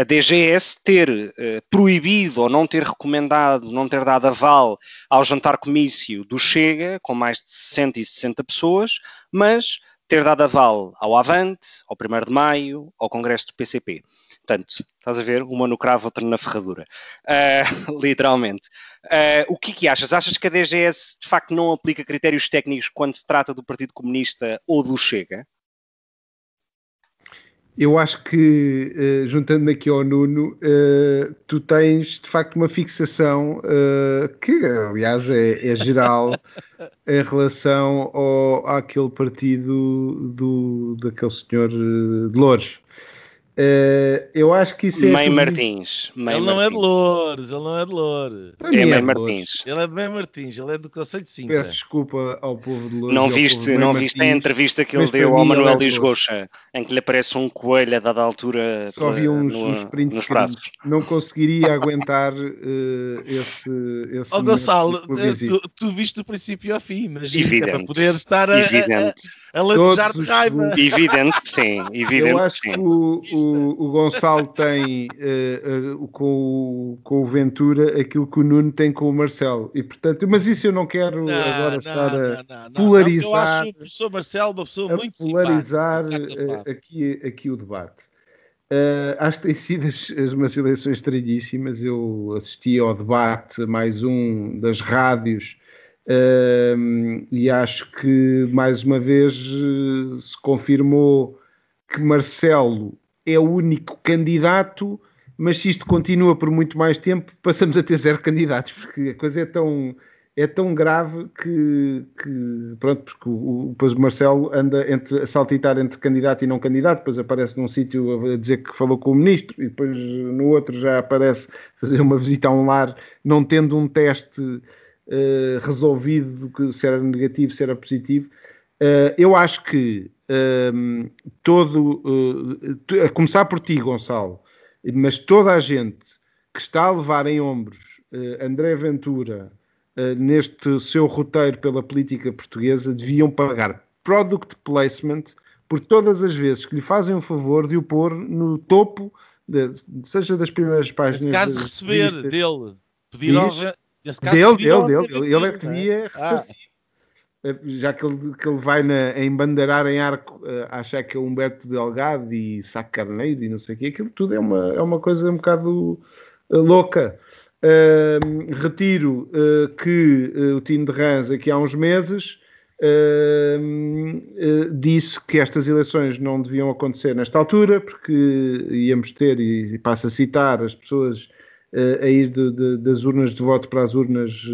Speaker 4: a DGS ter uh, proibido ou não ter recomendado, não ter dado aval ao jantar comício do Chega, com mais de 160 pessoas, mas ter dado aval ao Avante, ao 1 de Maio, ao Congresso do PCP. Portanto, estás a ver? Uma no cravo, outra na ferradura. Uh, [laughs] literalmente. Uh, o que, é que achas? Achas que a DGS de facto não aplica critérios técnicos quando se trata do Partido Comunista ou do Chega?
Speaker 6: Eu acho que, uh, juntando-me aqui ao Nuno, uh, tu tens de facto uma fixação uh, que, aliás, é, é geral [laughs] em relação ao, àquele partido do, daquele senhor de Louros. Uh, eu acho que isso é.
Speaker 4: Mãe Martins.
Speaker 5: Mãe ele não é de Loures, ele não é de Loures.
Speaker 4: É, é Mãe Martins.
Speaker 5: Ele é de Mãe Martins, ele é do Conselho de Sintra.
Speaker 6: Peço desculpa ao povo de Loures.
Speaker 4: Não viste, não viste a entrevista que ele deu ao Manuel Luís Goxa, em que lhe aparece um coelho a dada altura.
Speaker 6: Só vi uns, no, uns prints Não conseguiria aguentar uh, esse. esse
Speaker 5: oh, Gonçalo, tu, tu, viste do princípio ao fim, mas é para poder estar a, a, a, a latejar de raiva.
Speaker 4: Evidente que sim, evidente
Speaker 6: eu acho
Speaker 4: que sim.
Speaker 6: Que o, o, Gonçalo tem uh, uh, com, com o Ventura aquilo que o Nuno tem com o Marcelo. E portanto, mas isso eu não quero não, agora não, estar a não, polarizar. eu
Speaker 5: acho o professor Marcelo uma pessoa muito
Speaker 6: polarizar uh, aqui, aqui o debate. Acho que têm sido as, as, umas eleições estranhíssimas. Eu assisti ao debate, mais um das rádios, uh, e acho que mais uma vez se confirmou que Marcelo é o único candidato, mas se isto continua por muito mais tempo, passamos a ter zero candidatos, porque a coisa é tão, é tão grave que, que pronto, porque o, depois o Marcelo anda entre, a saltitar entre candidato e não candidato, depois aparece num sítio a dizer que falou com o ministro e depois no outro já aparece fazer uma visita a um lar, não tendo um teste uh, resolvido que se era negativo, se era positivo. Uh, eu acho que um, todo, uh, a começar por ti, Gonçalo, mas toda a gente que está a levar em ombros uh, André Ventura uh, neste seu roteiro pela política portuguesa deviam pagar product placement por todas as vezes que lhe fazem o favor de o pôr no topo, de, seja das primeiras páginas.
Speaker 5: Nesse caso, receber dele. Pedir
Speaker 6: ao, dele, dele, dele, ele é que devia ah. ressarcir. Eh, já que ele, que ele vai na, a em arco, uh, achar que é Humberto Delgado e Saco Carneiro e não sei o quê, aquilo tudo é uma, é uma coisa um bocado uh, louca. Uh, retiro que o Tino de Rãs, aqui há uns meses, disse que estas eleições não deviam acontecer nesta altura, porque íamos ter, e, e passo a citar, as pessoas a ir de, de, das urnas de voto para as urnas,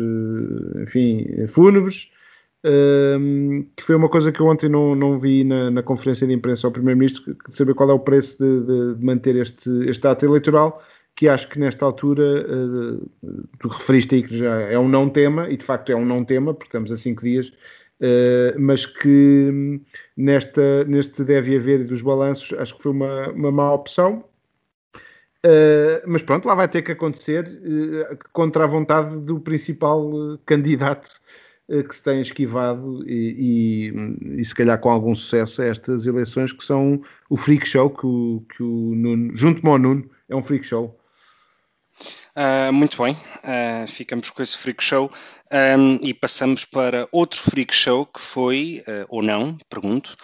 Speaker 6: enfim, fúnebres um, que foi uma coisa que eu ontem não, não vi na, na conferência de imprensa ao Primeiro-Ministro, saber qual é o preço de, de, de, manter este, este ato eleitoral, que acho que nesta altura, uh, tu referiste aí que já é um não tema, e de facto é um não tema, porque estamos a cinco dias, uh, mas que hum, nesta, neste deve haver dos balanços, acho que foi uma, uma má opção, Uh, mas pronto, lá vai ter que acontecer uh, contra a vontade do principal uh, candidato que se tem esquivado e, e, e, se calhar com algum sucesso a estas eleições que são o freak show que o, que o Nuno, junto ao Nuno, é um freak show.
Speaker 4: Uh, muito bem, uh, ficamos com esse freak show um, e passamos para outro freak show que foi, uh, ou não, pergunto,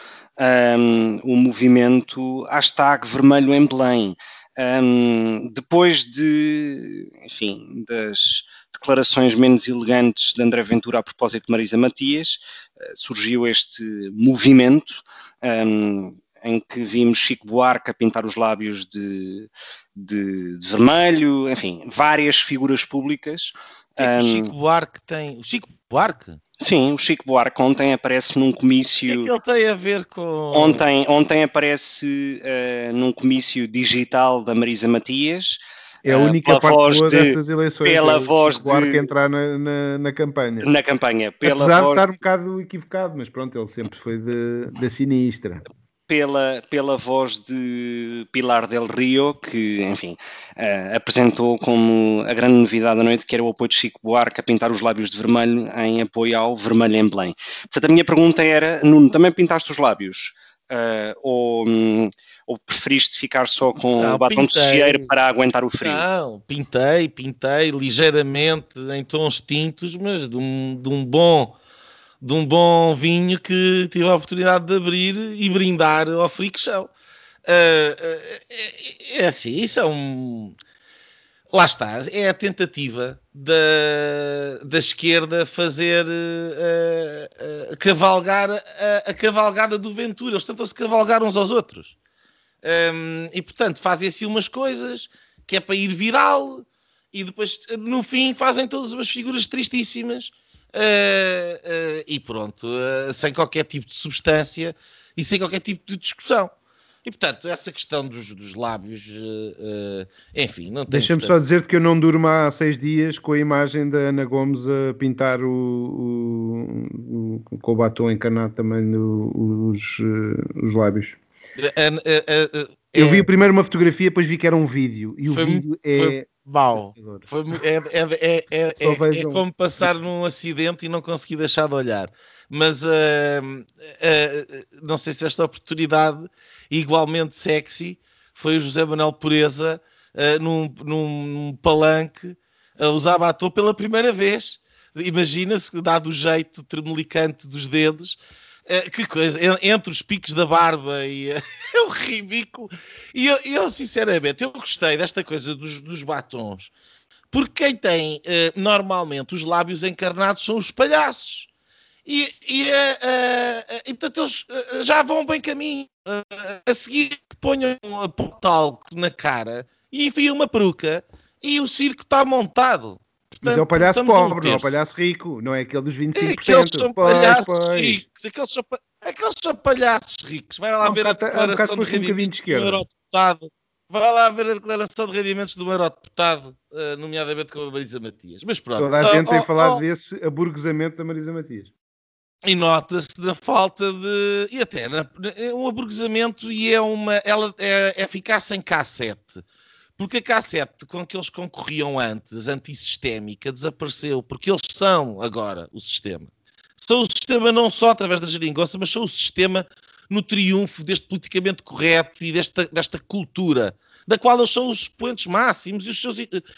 Speaker 4: um, o movimento hashtag vermelho em Belém. Um, depois de, enfim, das declarações menos elegantes de André Ventura a propósito de Marisa Matias, uh, surgiu este movimento um, em que vimos Chico Buarque a pintar os lábios de, de, de vermelho, enfim, várias figuras públicas.
Speaker 5: Um, o Chico Buarque tem. O Chico Buarque?
Speaker 4: Sim, o Chico Buarque ontem aparece num comício.
Speaker 5: O que, é que ele tem a ver com.
Speaker 4: Ontem, ontem aparece uh, num comício digital da Marisa Matias.
Speaker 6: É a única parte boa de, destas eleições. Pela é voz de... que entrar na, na, na, campanha.
Speaker 4: Na campanha.
Speaker 6: Pela Apesar voz... de estar um bocado equivocado, mas pronto, ele sempre foi da sinistra
Speaker 4: pela, pela voz de Pilar del Rio, que, enfim, uh, apresentou como a grande novidade da noite, que era o apoio de Chico Buarque a pintar os lábios de vermelho em apoio ao Vermelho em Belém. Portanto, a minha pergunta era, Nuno, também pintaste os lábios? Uh, ou, um, ou preferiste ficar só com não, o batom pintei. de cieiro para aguentar o frio?
Speaker 5: Não, pintei, pintei ligeiramente em tons tintos, mas de um, de um bom de um bom vinho que tive a oportunidade de abrir e brindar ao Freak Show. Uh, uh, é assim, isso é um. Lá está, é a tentativa da, da esquerda fazer uh, cavalgar a, a, cavalgada do Ventura. Eles tentam-se cavalgar uns aos outros. Um, e portanto fazem assim umas coisas que é para ir viral e depois no fim fazem todas umas figuras tristíssimas Uh, uh, e pronto, uh, sem qualquer tipo de substância e sem qualquer tipo de discussão. E portanto, essa questão dos, dos lábios, enfim, não tem.
Speaker 6: Deixa-me só dizer-te que eu não durmo há seis dias com a imagem da Ana Gomes a pintar o, o, com o batom encarnado também no, os, os lábios. eu vi primeiro uma fotografia, depois vi que era um vídeo, e o foi, vídeo é. Foi
Speaker 5: Mal. Foi, é, é, é, é, é como passar num acidente e não conseguir deixar de olhar. Mas uh, uh, não sei se esta oportunidade, igualmente sexy, foi o José Manuel Pureza uh, num, num, palanque a usar batom pela primeira vez. Imagina-se, dado o jeito tremelicante dos dedos, é, que coisa, entre os picos da barba e [laughs] é o ridículo. E eu, eu, sinceramente, eu gostei desta coisa dos, dos batons, porque quem tem normalmente os lábios encarnados são os palhaços. E, e, uh, e portanto, eles já vão bem caminho. a seguir, que ponham um talco na cara e enfiam uma peruca e o circo está montado.
Speaker 6: Mas é o palhaço pobre, não é o palhaço rico, não é aquele dos 25%. É,
Speaker 5: aqueles são pois, palhaços pois. ricos, aqueles são, aqueles são palhaços ricos. Vai lá ver a declaração um de rendimentos um do eurodeputado. Vai lá ver a declaração de rendimentos do eurodeputado, nomeadamente com a Marisa Matias. Mas pronto.
Speaker 6: Toda a gente oh, tem oh, falado oh. desse aburguesamento da Marisa Matias.
Speaker 5: E nota-se da falta de. E até na, um aburguesamento e é uma. Ela é, é ficar sem cassete porque a cassete com que eles concorriam antes, antissistémica, desapareceu, porque eles são agora o sistema. São o sistema não só através da geringonça, mas são o sistema no triunfo deste politicamente correto e desta, desta cultura, da qual eles são os expoentes máximos e os seus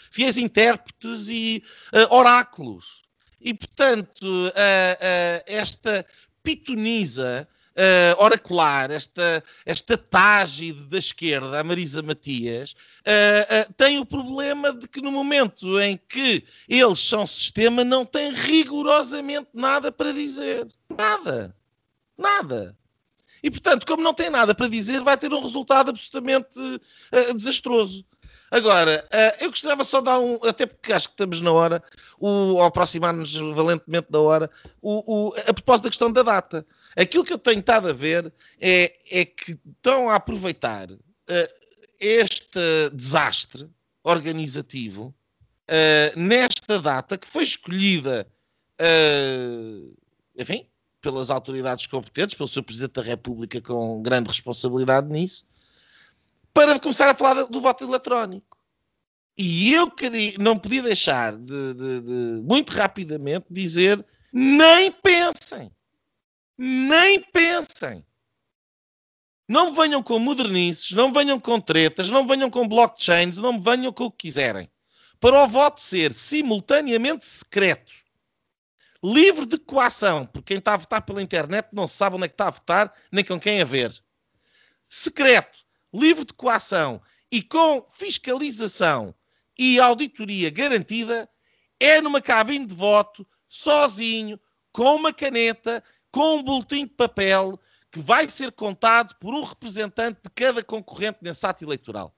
Speaker 5: fiéis intérpretes e uh, oráculos. E, portanto, uh, uh, esta pitonisa uh, oracular, esta, esta tágide da esquerda, a Marisa Matias, uh, uh, tem o problema de que no momento em que eles são sistema, não tem rigorosamente nada para dizer. Nada. Nada. E, portanto, como não tem nada para dizer, vai ter um resultado absolutamente desastroso. Agora, eu gostava só de dar um, até porque acho que estamos na hora, o, ao aproximar-nos valentemente da hora, o, o, a propósito da questão da data. Aquilo que eu tenho estado a ver é, é que estão a aproveitar uh, este desastre organizativo uh, nesta data que foi escolhida, enfim, pelas autoridades competentes, pelo Sr. Presidente da República com grande responsabilidade nisso, para começar a falar do voto eletrónico. E eu não podia deixar de, de, de muito rapidamente dizer nem pensem nem pensem. Não venham com modernices, não venham com tretas, não venham com blockchains, não venham com o que quiserem. Para o voto ser simultaneamente secreto, livre de coação, porque quem está a votar pela internet não sabe onde é que está a votar, nem com quem a ver. Secreto, livre de coação e com fiscalização e auditoria garantida, é numa cabine de voto, sozinho, com uma caneta, com um boletim de papel que vai ser contado por um representante de cada concorrente nesse ato eleitoral.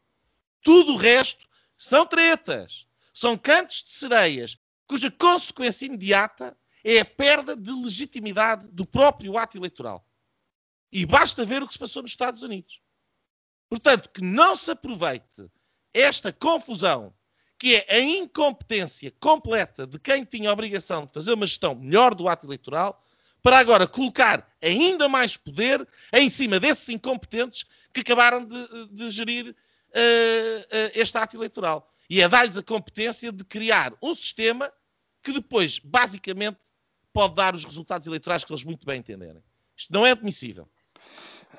Speaker 5: Tudo o resto são tretas, são cantos de sereias, cuja consequência imediata é a perda de legitimidade do próprio ato eleitoral. E basta ver o que se passou nos Estados Unidos. Portanto, que não se aproveite esta confusão, que é a incompetência completa de quem tinha a obrigação de fazer uma gestão melhor do ato eleitoral, para agora colocar ainda mais poder em cima desses incompetentes que acabaram de, de gerir uh, uh, este ato eleitoral. E é dar-lhes a competência de criar um sistema que depois, basicamente, pode dar os resultados eleitorais que eles muito bem entenderem. Isto não é admissível.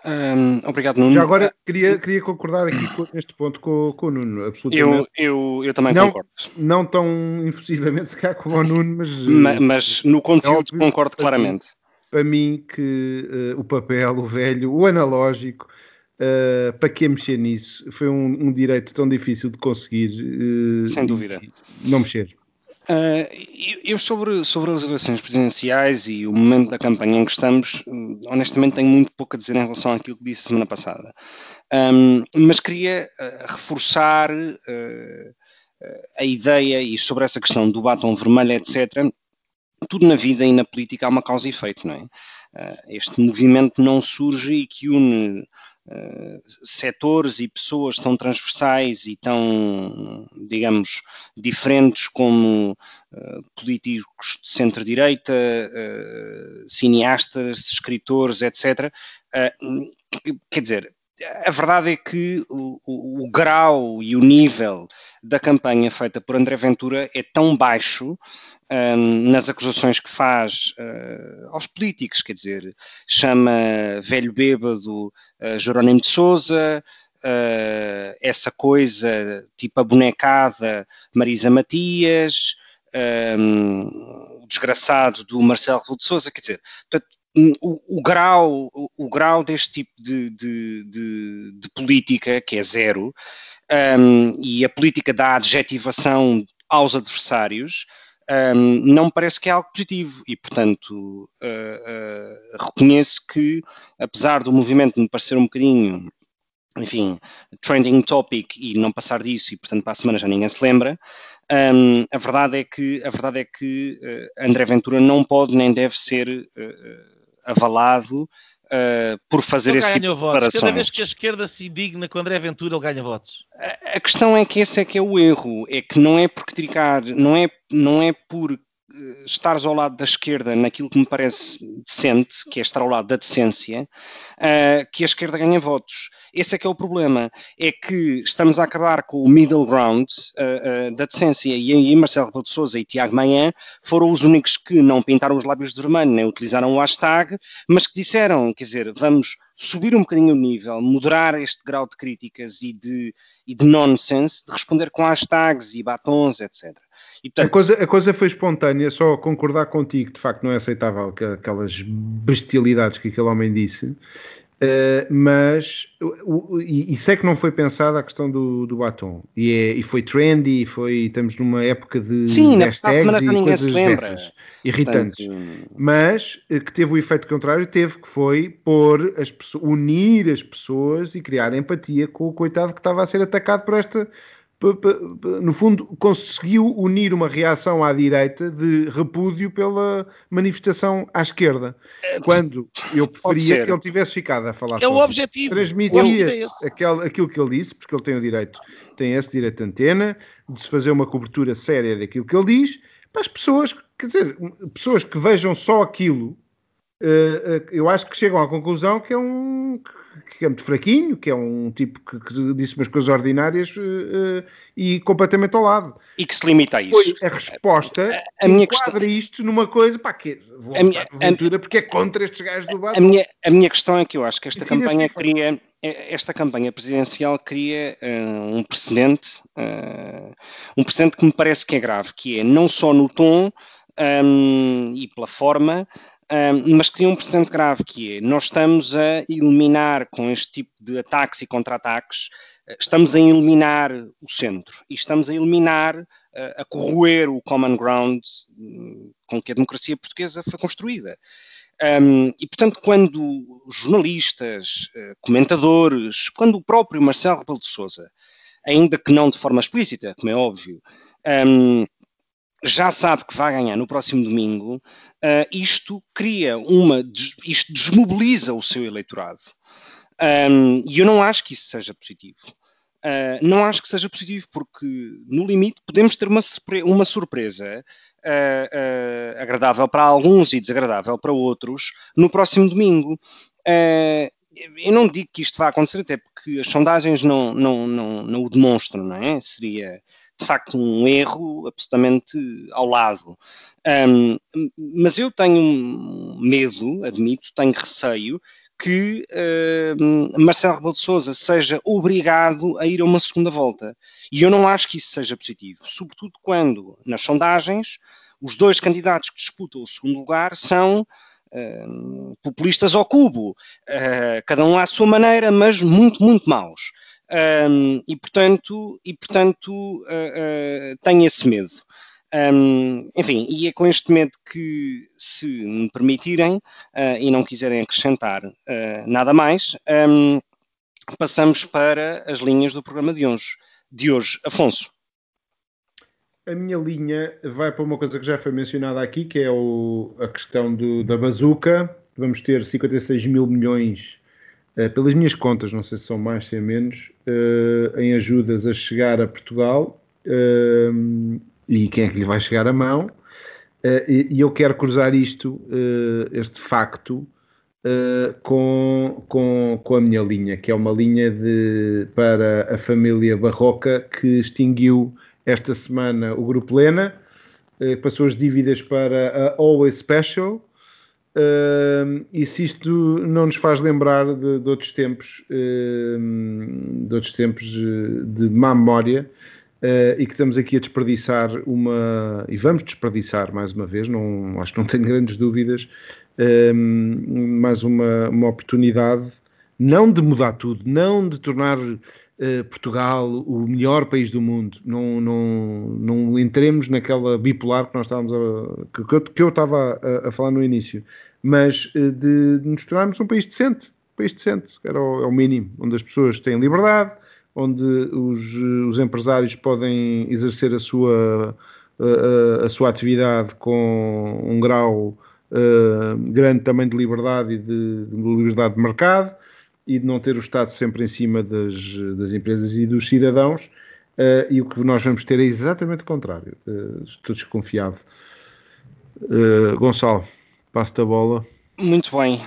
Speaker 4: Um, obrigado, Nuno.
Speaker 6: Já agora queria, queria concordar aqui com, neste ponto com, com o Nuno, absolutamente.
Speaker 4: Eu, eu, eu também
Speaker 6: não,
Speaker 4: concordo.
Speaker 6: Não tão infusivamente [laughs] se calhar como o Nuno, mas.
Speaker 4: mas, mas no conteúdo é concordo claramente.
Speaker 6: Para mim, que uh, o papel, o velho, o analógico, Uh, para que mexer nisso? Foi um, um, direito tão difícil de conseguir.
Speaker 4: Uh, Sem dúvida.
Speaker 6: Não mexer.
Speaker 4: Uh, eu, sobre, sobre as eleições presidenciais e o momento da campanha em que estamos, honestamente tenho muito pouco a dizer em relação àquilo que disse semana passada. Um, mas queria reforçar a ideia e sobre essa questão do batom vermelho, etc. Tudo na vida e na política há uma causa e efeito, não é? este movimento não surge e que une setores e pessoas tão transversais e tão, digamos, diferentes como uh, políticos de centro-direita, uh, cineastas, escritores, etc. quer dizer, a verdade é que o, o, o, grau e o nível da campanha feita por André Ventura é tão baixo um, nas acusações que faz uh, aos políticos, quer dizer, chama velho bêbado uh, Jerónimo de Souza, uh, essa coisa tipo a bonecada Marisa Matias, um, o desgraçado do Marcelo de Souza, quer dizer, portanto, o, o, grau, o, o, grau deste tipo de, de, de, de política, que é zero, um, e a política da adjetivação aos adversários, um, não me parece que é algo positivo. E, portanto, uh, uh, reconheço que, apesar do movimento me parecer um bocadinho, enfim, trending topic e não passar disso e, portanto, para a semana já ninguém se lembra, um, a verdade é que, a verdade é que uh, André Ventura não pode nem deve ser avalado uh, por fazer
Speaker 5: ele
Speaker 4: esse tipo de
Speaker 5: declarações. Cada vez que a esquerda se indigna com André Ventura, ele ganha votos.
Speaker 4: A, a questão é que esse é que é o erro, é que não é por criticar, não é, não é por eh, estares ao lado da esquerda naquilo que me parece decente, que é estar ao lado da decência, uh, que a esquerda ganha votos. Esse é que é o problema, é que estamos a acabar com o middle ground uh, uh, da decência. E, e Marcelo Rebelo de Sousa e Tiago Manhã foram os únicos que não pintaram os lábios de vermelho, nem utilizaram o hashtag, mas que disseram, quer dizer, vamos subir um bocadinho o nível, moderar este grau de críticas e de, e de nonsense, de responder com hashtags e batons, etc.
Speaker 6: E, portanto, a, coisa, a coisa foi espontânea, só concordar contigo, de facto não é aceitável aquelas bestialidades que aquele homem disse, Uh, mas o, sei que não foi pensada a questão do, do batom. E, é, e foi trendy, foi, estamos numa época de
Speaker 4: Sim,
Speaker 6: hashtags e coisas dessas. Irritantes, Portanto... mas eh, que teve o efeito contrário, teve que foi pôr as pessoas, unir as pessoas e criar empatia com o coitado que estava a ser atacado por esta no fundo, conseguiu unir uma reação à direita de repúdio pela manifestação à esquerda. É, Quando eu preferia que ele tivesse ficado a falar
Speaker 5: É o objetivo.
Speaker 6: Transmitia é aquilo, aquilo que ele disse, porque ele tem o direito, tem esse direito de antena, de se fazer uma cobertura séria daquilo que ele diz, para as pessoas, quer dizer, pessoas que vejam só aquilo, eh, eh, eu acho que chegam à conclusão que é um que é muito fraquinho, que é um tipo que, que disse umas coisas ordinárias uh, e completamente ao lado.
Speaker 4: E que se limita a isso.
Speaker 6: Foi a resposta a, a minha questão... isto numa coisa, pá, que vou a minha, aventura porque é contra estes gajos do
Speaker 4: bar. A minha, a minha questão é que eu acho que esta campanha cria, esta campanha presidencial cria uh, um precedente, uh, um precedente que me parece que é grave, que é não só no tom um, e pela forma, mas que tem um precedente grave, que é, nós estamos a eliminar com este tipo de ataques e contra-ataques, eh, estamos a eliminar o centro e estamos a eliminar, uh, a corroer o common ground um, com que a democracia portuguesa foi construída. Um, e, portanto, quando jornalistas, comentadores, quando o próprio Marcelo Rebelo de Sousa, ainda que não de forma explícita, como é óbvio, um, já sabe que vai ganhar no próximo domingo, uh, isto cria uma. Isto desmobiliza o seu eleitorado. Um, e eu não acho que isso seja positivo. Uh, não acho que seja positivo, porque no limite podemos ter uma, surpre uma surpresa uh, agradável para alguns e desagradável para outros no próximo domingo. eu não digo que isto vá acontecer, até porque as sondagens não, não, não, não o demonstram, não é? Seria de facto um erro absolutamente ao lado. Um, mas eu tenho medo, admito, tenho receio que uh, Marcelo Rebelo de Sousa seja obrigado a ir a uma segunda volta. E eu não acho que isso seja positivo, sobretudo quando, nas sondagens, os dois candidatos que disputam o segundo lugar são uh, populistas ao cubo, uh, cada um à sua maneira, mas muito, muito maus. Um, e portanto, e, portanto uh, tenho esse medo. Um, enfim, e é com este medo que, se me permitirem uh, e não quiserem acrescentar uh, nada mais, um, passamos para as linhas do programa de hoje. De hoje. Afonso.
Speaker 6: A minha linha vai para uma coisa que já foi mencionada aqui, que é o, a questão do, da bazuca. Vamos ter 56 mil milhões, uh, pelas minhas contas, não sei se são mais, se é menos, em ajudas a chegar a Portugal e quem é que lhe vai chegar a mão. E, eu quero cruzar isto, este facto, com, com, com a minha linha, que é uma linha de, para a família Barroca que extinguiu esta semana o Grupo Lena, passou as dívidas para a Always Special. E se isto não nos faz lembrar de, de outros tempos, de outros tempos de má memória, Uh, e que estamos aqui a desperdiçar uma. E vamos desperdiçar mais uma vez, não, acho que não tenho grandes dúvidas, uh, mais uma, uma oportunidade, não de mudar tudo, não de tornar uh, Portugal o melhor país do mundo, não, não, não entremos naquela bipolar que nós estávamos a, que, que, eu, que eu estava a, a, falar no início, mas eh, de, de nos tornarmos um país decente, um país decente, era o, é o mínimo, onde as pessoas têm liberdade onde os, os empresários podem exercer a sua, a, a sua atividade com um grau uh, grande também de liberdade e de, de, liberdade de mercado e de não ter o Estado sempre em cima das, das empresas e dos cidadãos. Uh, e o que nós vamos ter é exatamente o contrário. Uh, estou desconfiado. Gonçalo, passo-te a bola.
Speaker 4: Muito bem.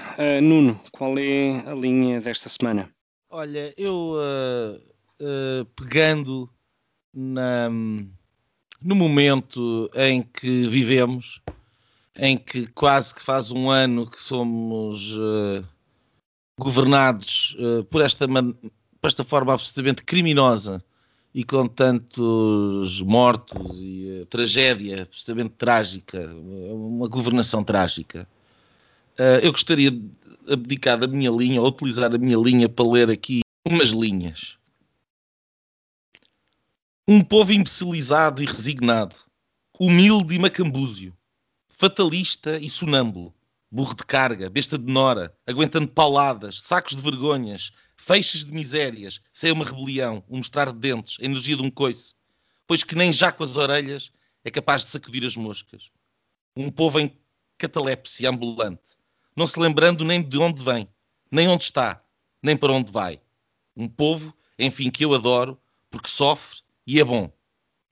Speaker 4: Nuno, qual é a linha desta semana?
Speaker 5: Olha, eu uh, pegando na, no momento em que vivemos, em que quase que faz um ano que somos uh, governados uh, por, esta por esta forma absolutamente criminosa e com tantos mortos e uh, tragédia absolutamente trágica, uma governação trágica. Uh, eu gostaria de abdicar da minha linha, ou utilizar a minha linha para ler aqui umas linhas. Um povo imbecilizado e resignado, humilde e macambúzio, fatalista e sonâmbulo, burro de carga, besta de nora, aguentando pauladas, sacos de vergonhas, feixes de misérias, sem uma rebelião, um mostrar de dentes, a energia de um coice, pois que nem já com as orelhas é capaz de sacudir as moscas. Um povo em catalepsia ambulante, não se lembrando nem de onde vem, nem onde está, nem para onde vai. Um povo, enfim, que eu adoro, porque sofre e é bom,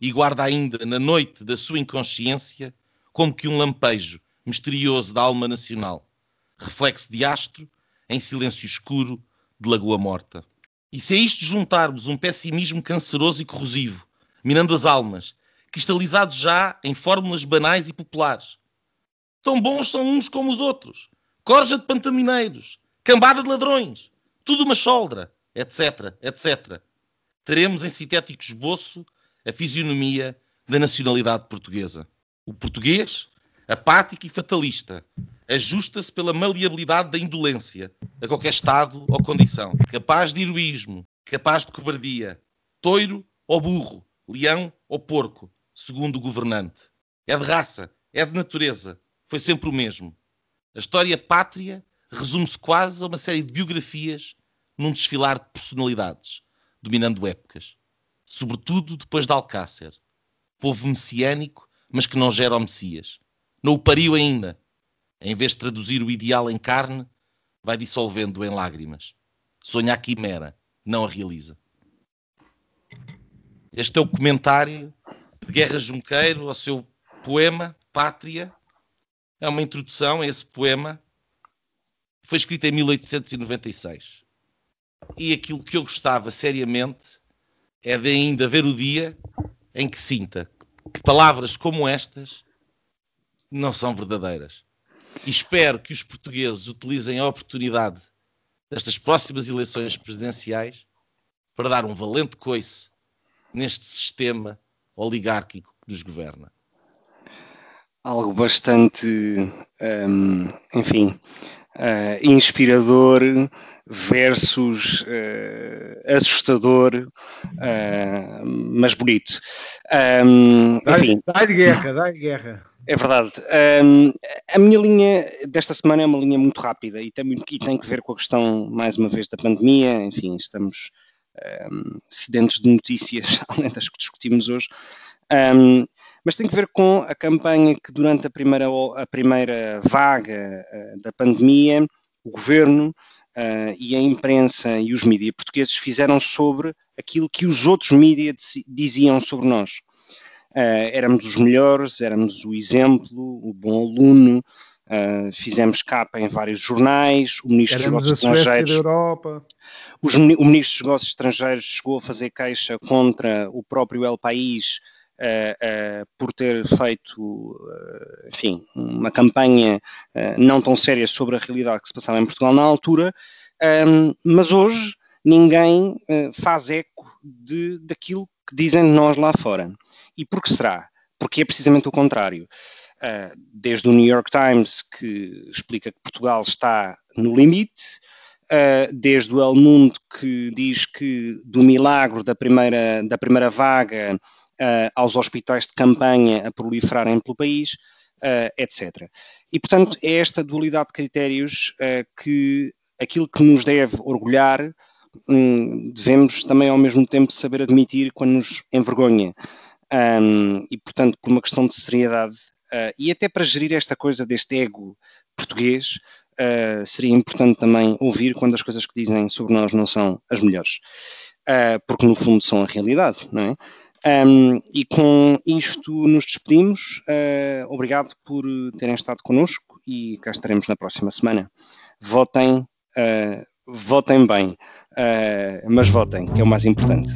Speaker 5: e guarda ainda na noite da sua inconsciência como que um lampejo misterioso da alma nacional, reflexo de astro em silêncio escuro de lagoa morta. E se a isto juntarmos um pessimismo canceroso e corrosivo, minando as almas, cristalizados já em fórmulas banais e populares, tão bons são uns como os outros, corja de pantamineiros, cambada de ladrões, tudo uma choldra, etc, etc teremos em sintético esboço a fisionomia da nacionalidade portuguesa. O português, apático e fatalista, ajusta-se pela maleabilidade da indolência a qualquer estado ou condição, capaz de heroísmo, capaz de cobardia, toiro ou burro, leão ou porco, segundo o governante. É de raça, é de natureza, foi sempre o mesmo. A história pátria resume-se quase a uma série de biografias num desfilar de personalidades dominando épocas. Sobretudo depois de Alcácer. Povo messiânico, mas que não gera o Messias. Não o pariu ainda. Em vez de traduzir o ideal em carne, vai dissolvendo em lágrimas. Sonha a quimera, não a realiza. Este é o comentário de Guerra Junqueiro ao seu poema Pátria. É uma introdução a esse poema. Foi escrito em 1896. E aquilo que eu gostava seriamente é de ainda ver o dia em que sinta que palavras como estas não são verdadeiras. E espero que os portugueses utilizem a oportunidade destas próximas eleições presidenciais para dar um valente coice neste sistema oligárquico que nos governa.
Speaker 4: Algo bastante, um, enfim, uh, inspirador versus uh, assustador, uh, mas bonito. Um,
Speaker 6: enfim. Dá-lhe guerra, dá-lhe guerra.
Speaker 4: É verdade. Um, a minha linha desta semana é uma linha muito rápida e tem, e tem que ver com a questão, mais uma vez, da pandemia. Enfim, estamos um, sedentos de notícias, [laughs] além das que discutimos hoje. Um, mas tem que ver com a campanha que, durante a primeira, a primeira vaga uh, da pandemia, o governo uh, e a imprensa e os mídias portugueses fizeram sobre aquilo que os outros mídias diziam sobre nós. Uh, éramos os melhores, éramos o exemplo, o bom aluno, uh, fizemos capa em vários jornais, o Ministro
Speaker 6: éramos
Speaker 4: dos Negócios Estrangeiros.
Speaker 6: Da Europa.
Speaker 4: Os, o Ministro dos Negócios Estrangeiros chegou a fazer queixa contra o próprio El País uh, por ter feito, enfim, uma campanha não tão séria sobre a realidade que se passava em Portugal na altura, um, mas hoje ninguém faz eco de, daquilo que dizem de nós lá fora. E por que será? Porque é precisamente o contrário. Uh, desde o New York Times, que explica que Portugal está no limite, uh, desde o El Mundo, que diz que do milagre da primeira, da primeira vaga uh, aos hospitais de campanha a proliferarem pelo país, etc. E, portanto, é esta dualidade de critérios que aquilo que nos deve orgulhar, um, devemos também ao mesmo tempo saber admitir quando nos envergonha um, e, portanto, por uma questão de seriedade uh, e até para gerir esta coisa deste ego português, uh, seria importante também ouvir quando as coisas que dizem sobre nós não são as melhores, uh, porque no fundo são a realidade, não é? Um, e com isto nos despedimos. obrigado por terem estado connosco e cá estaremos na próxima semana. Votem, votem bem, mas votem, que é o mais importante.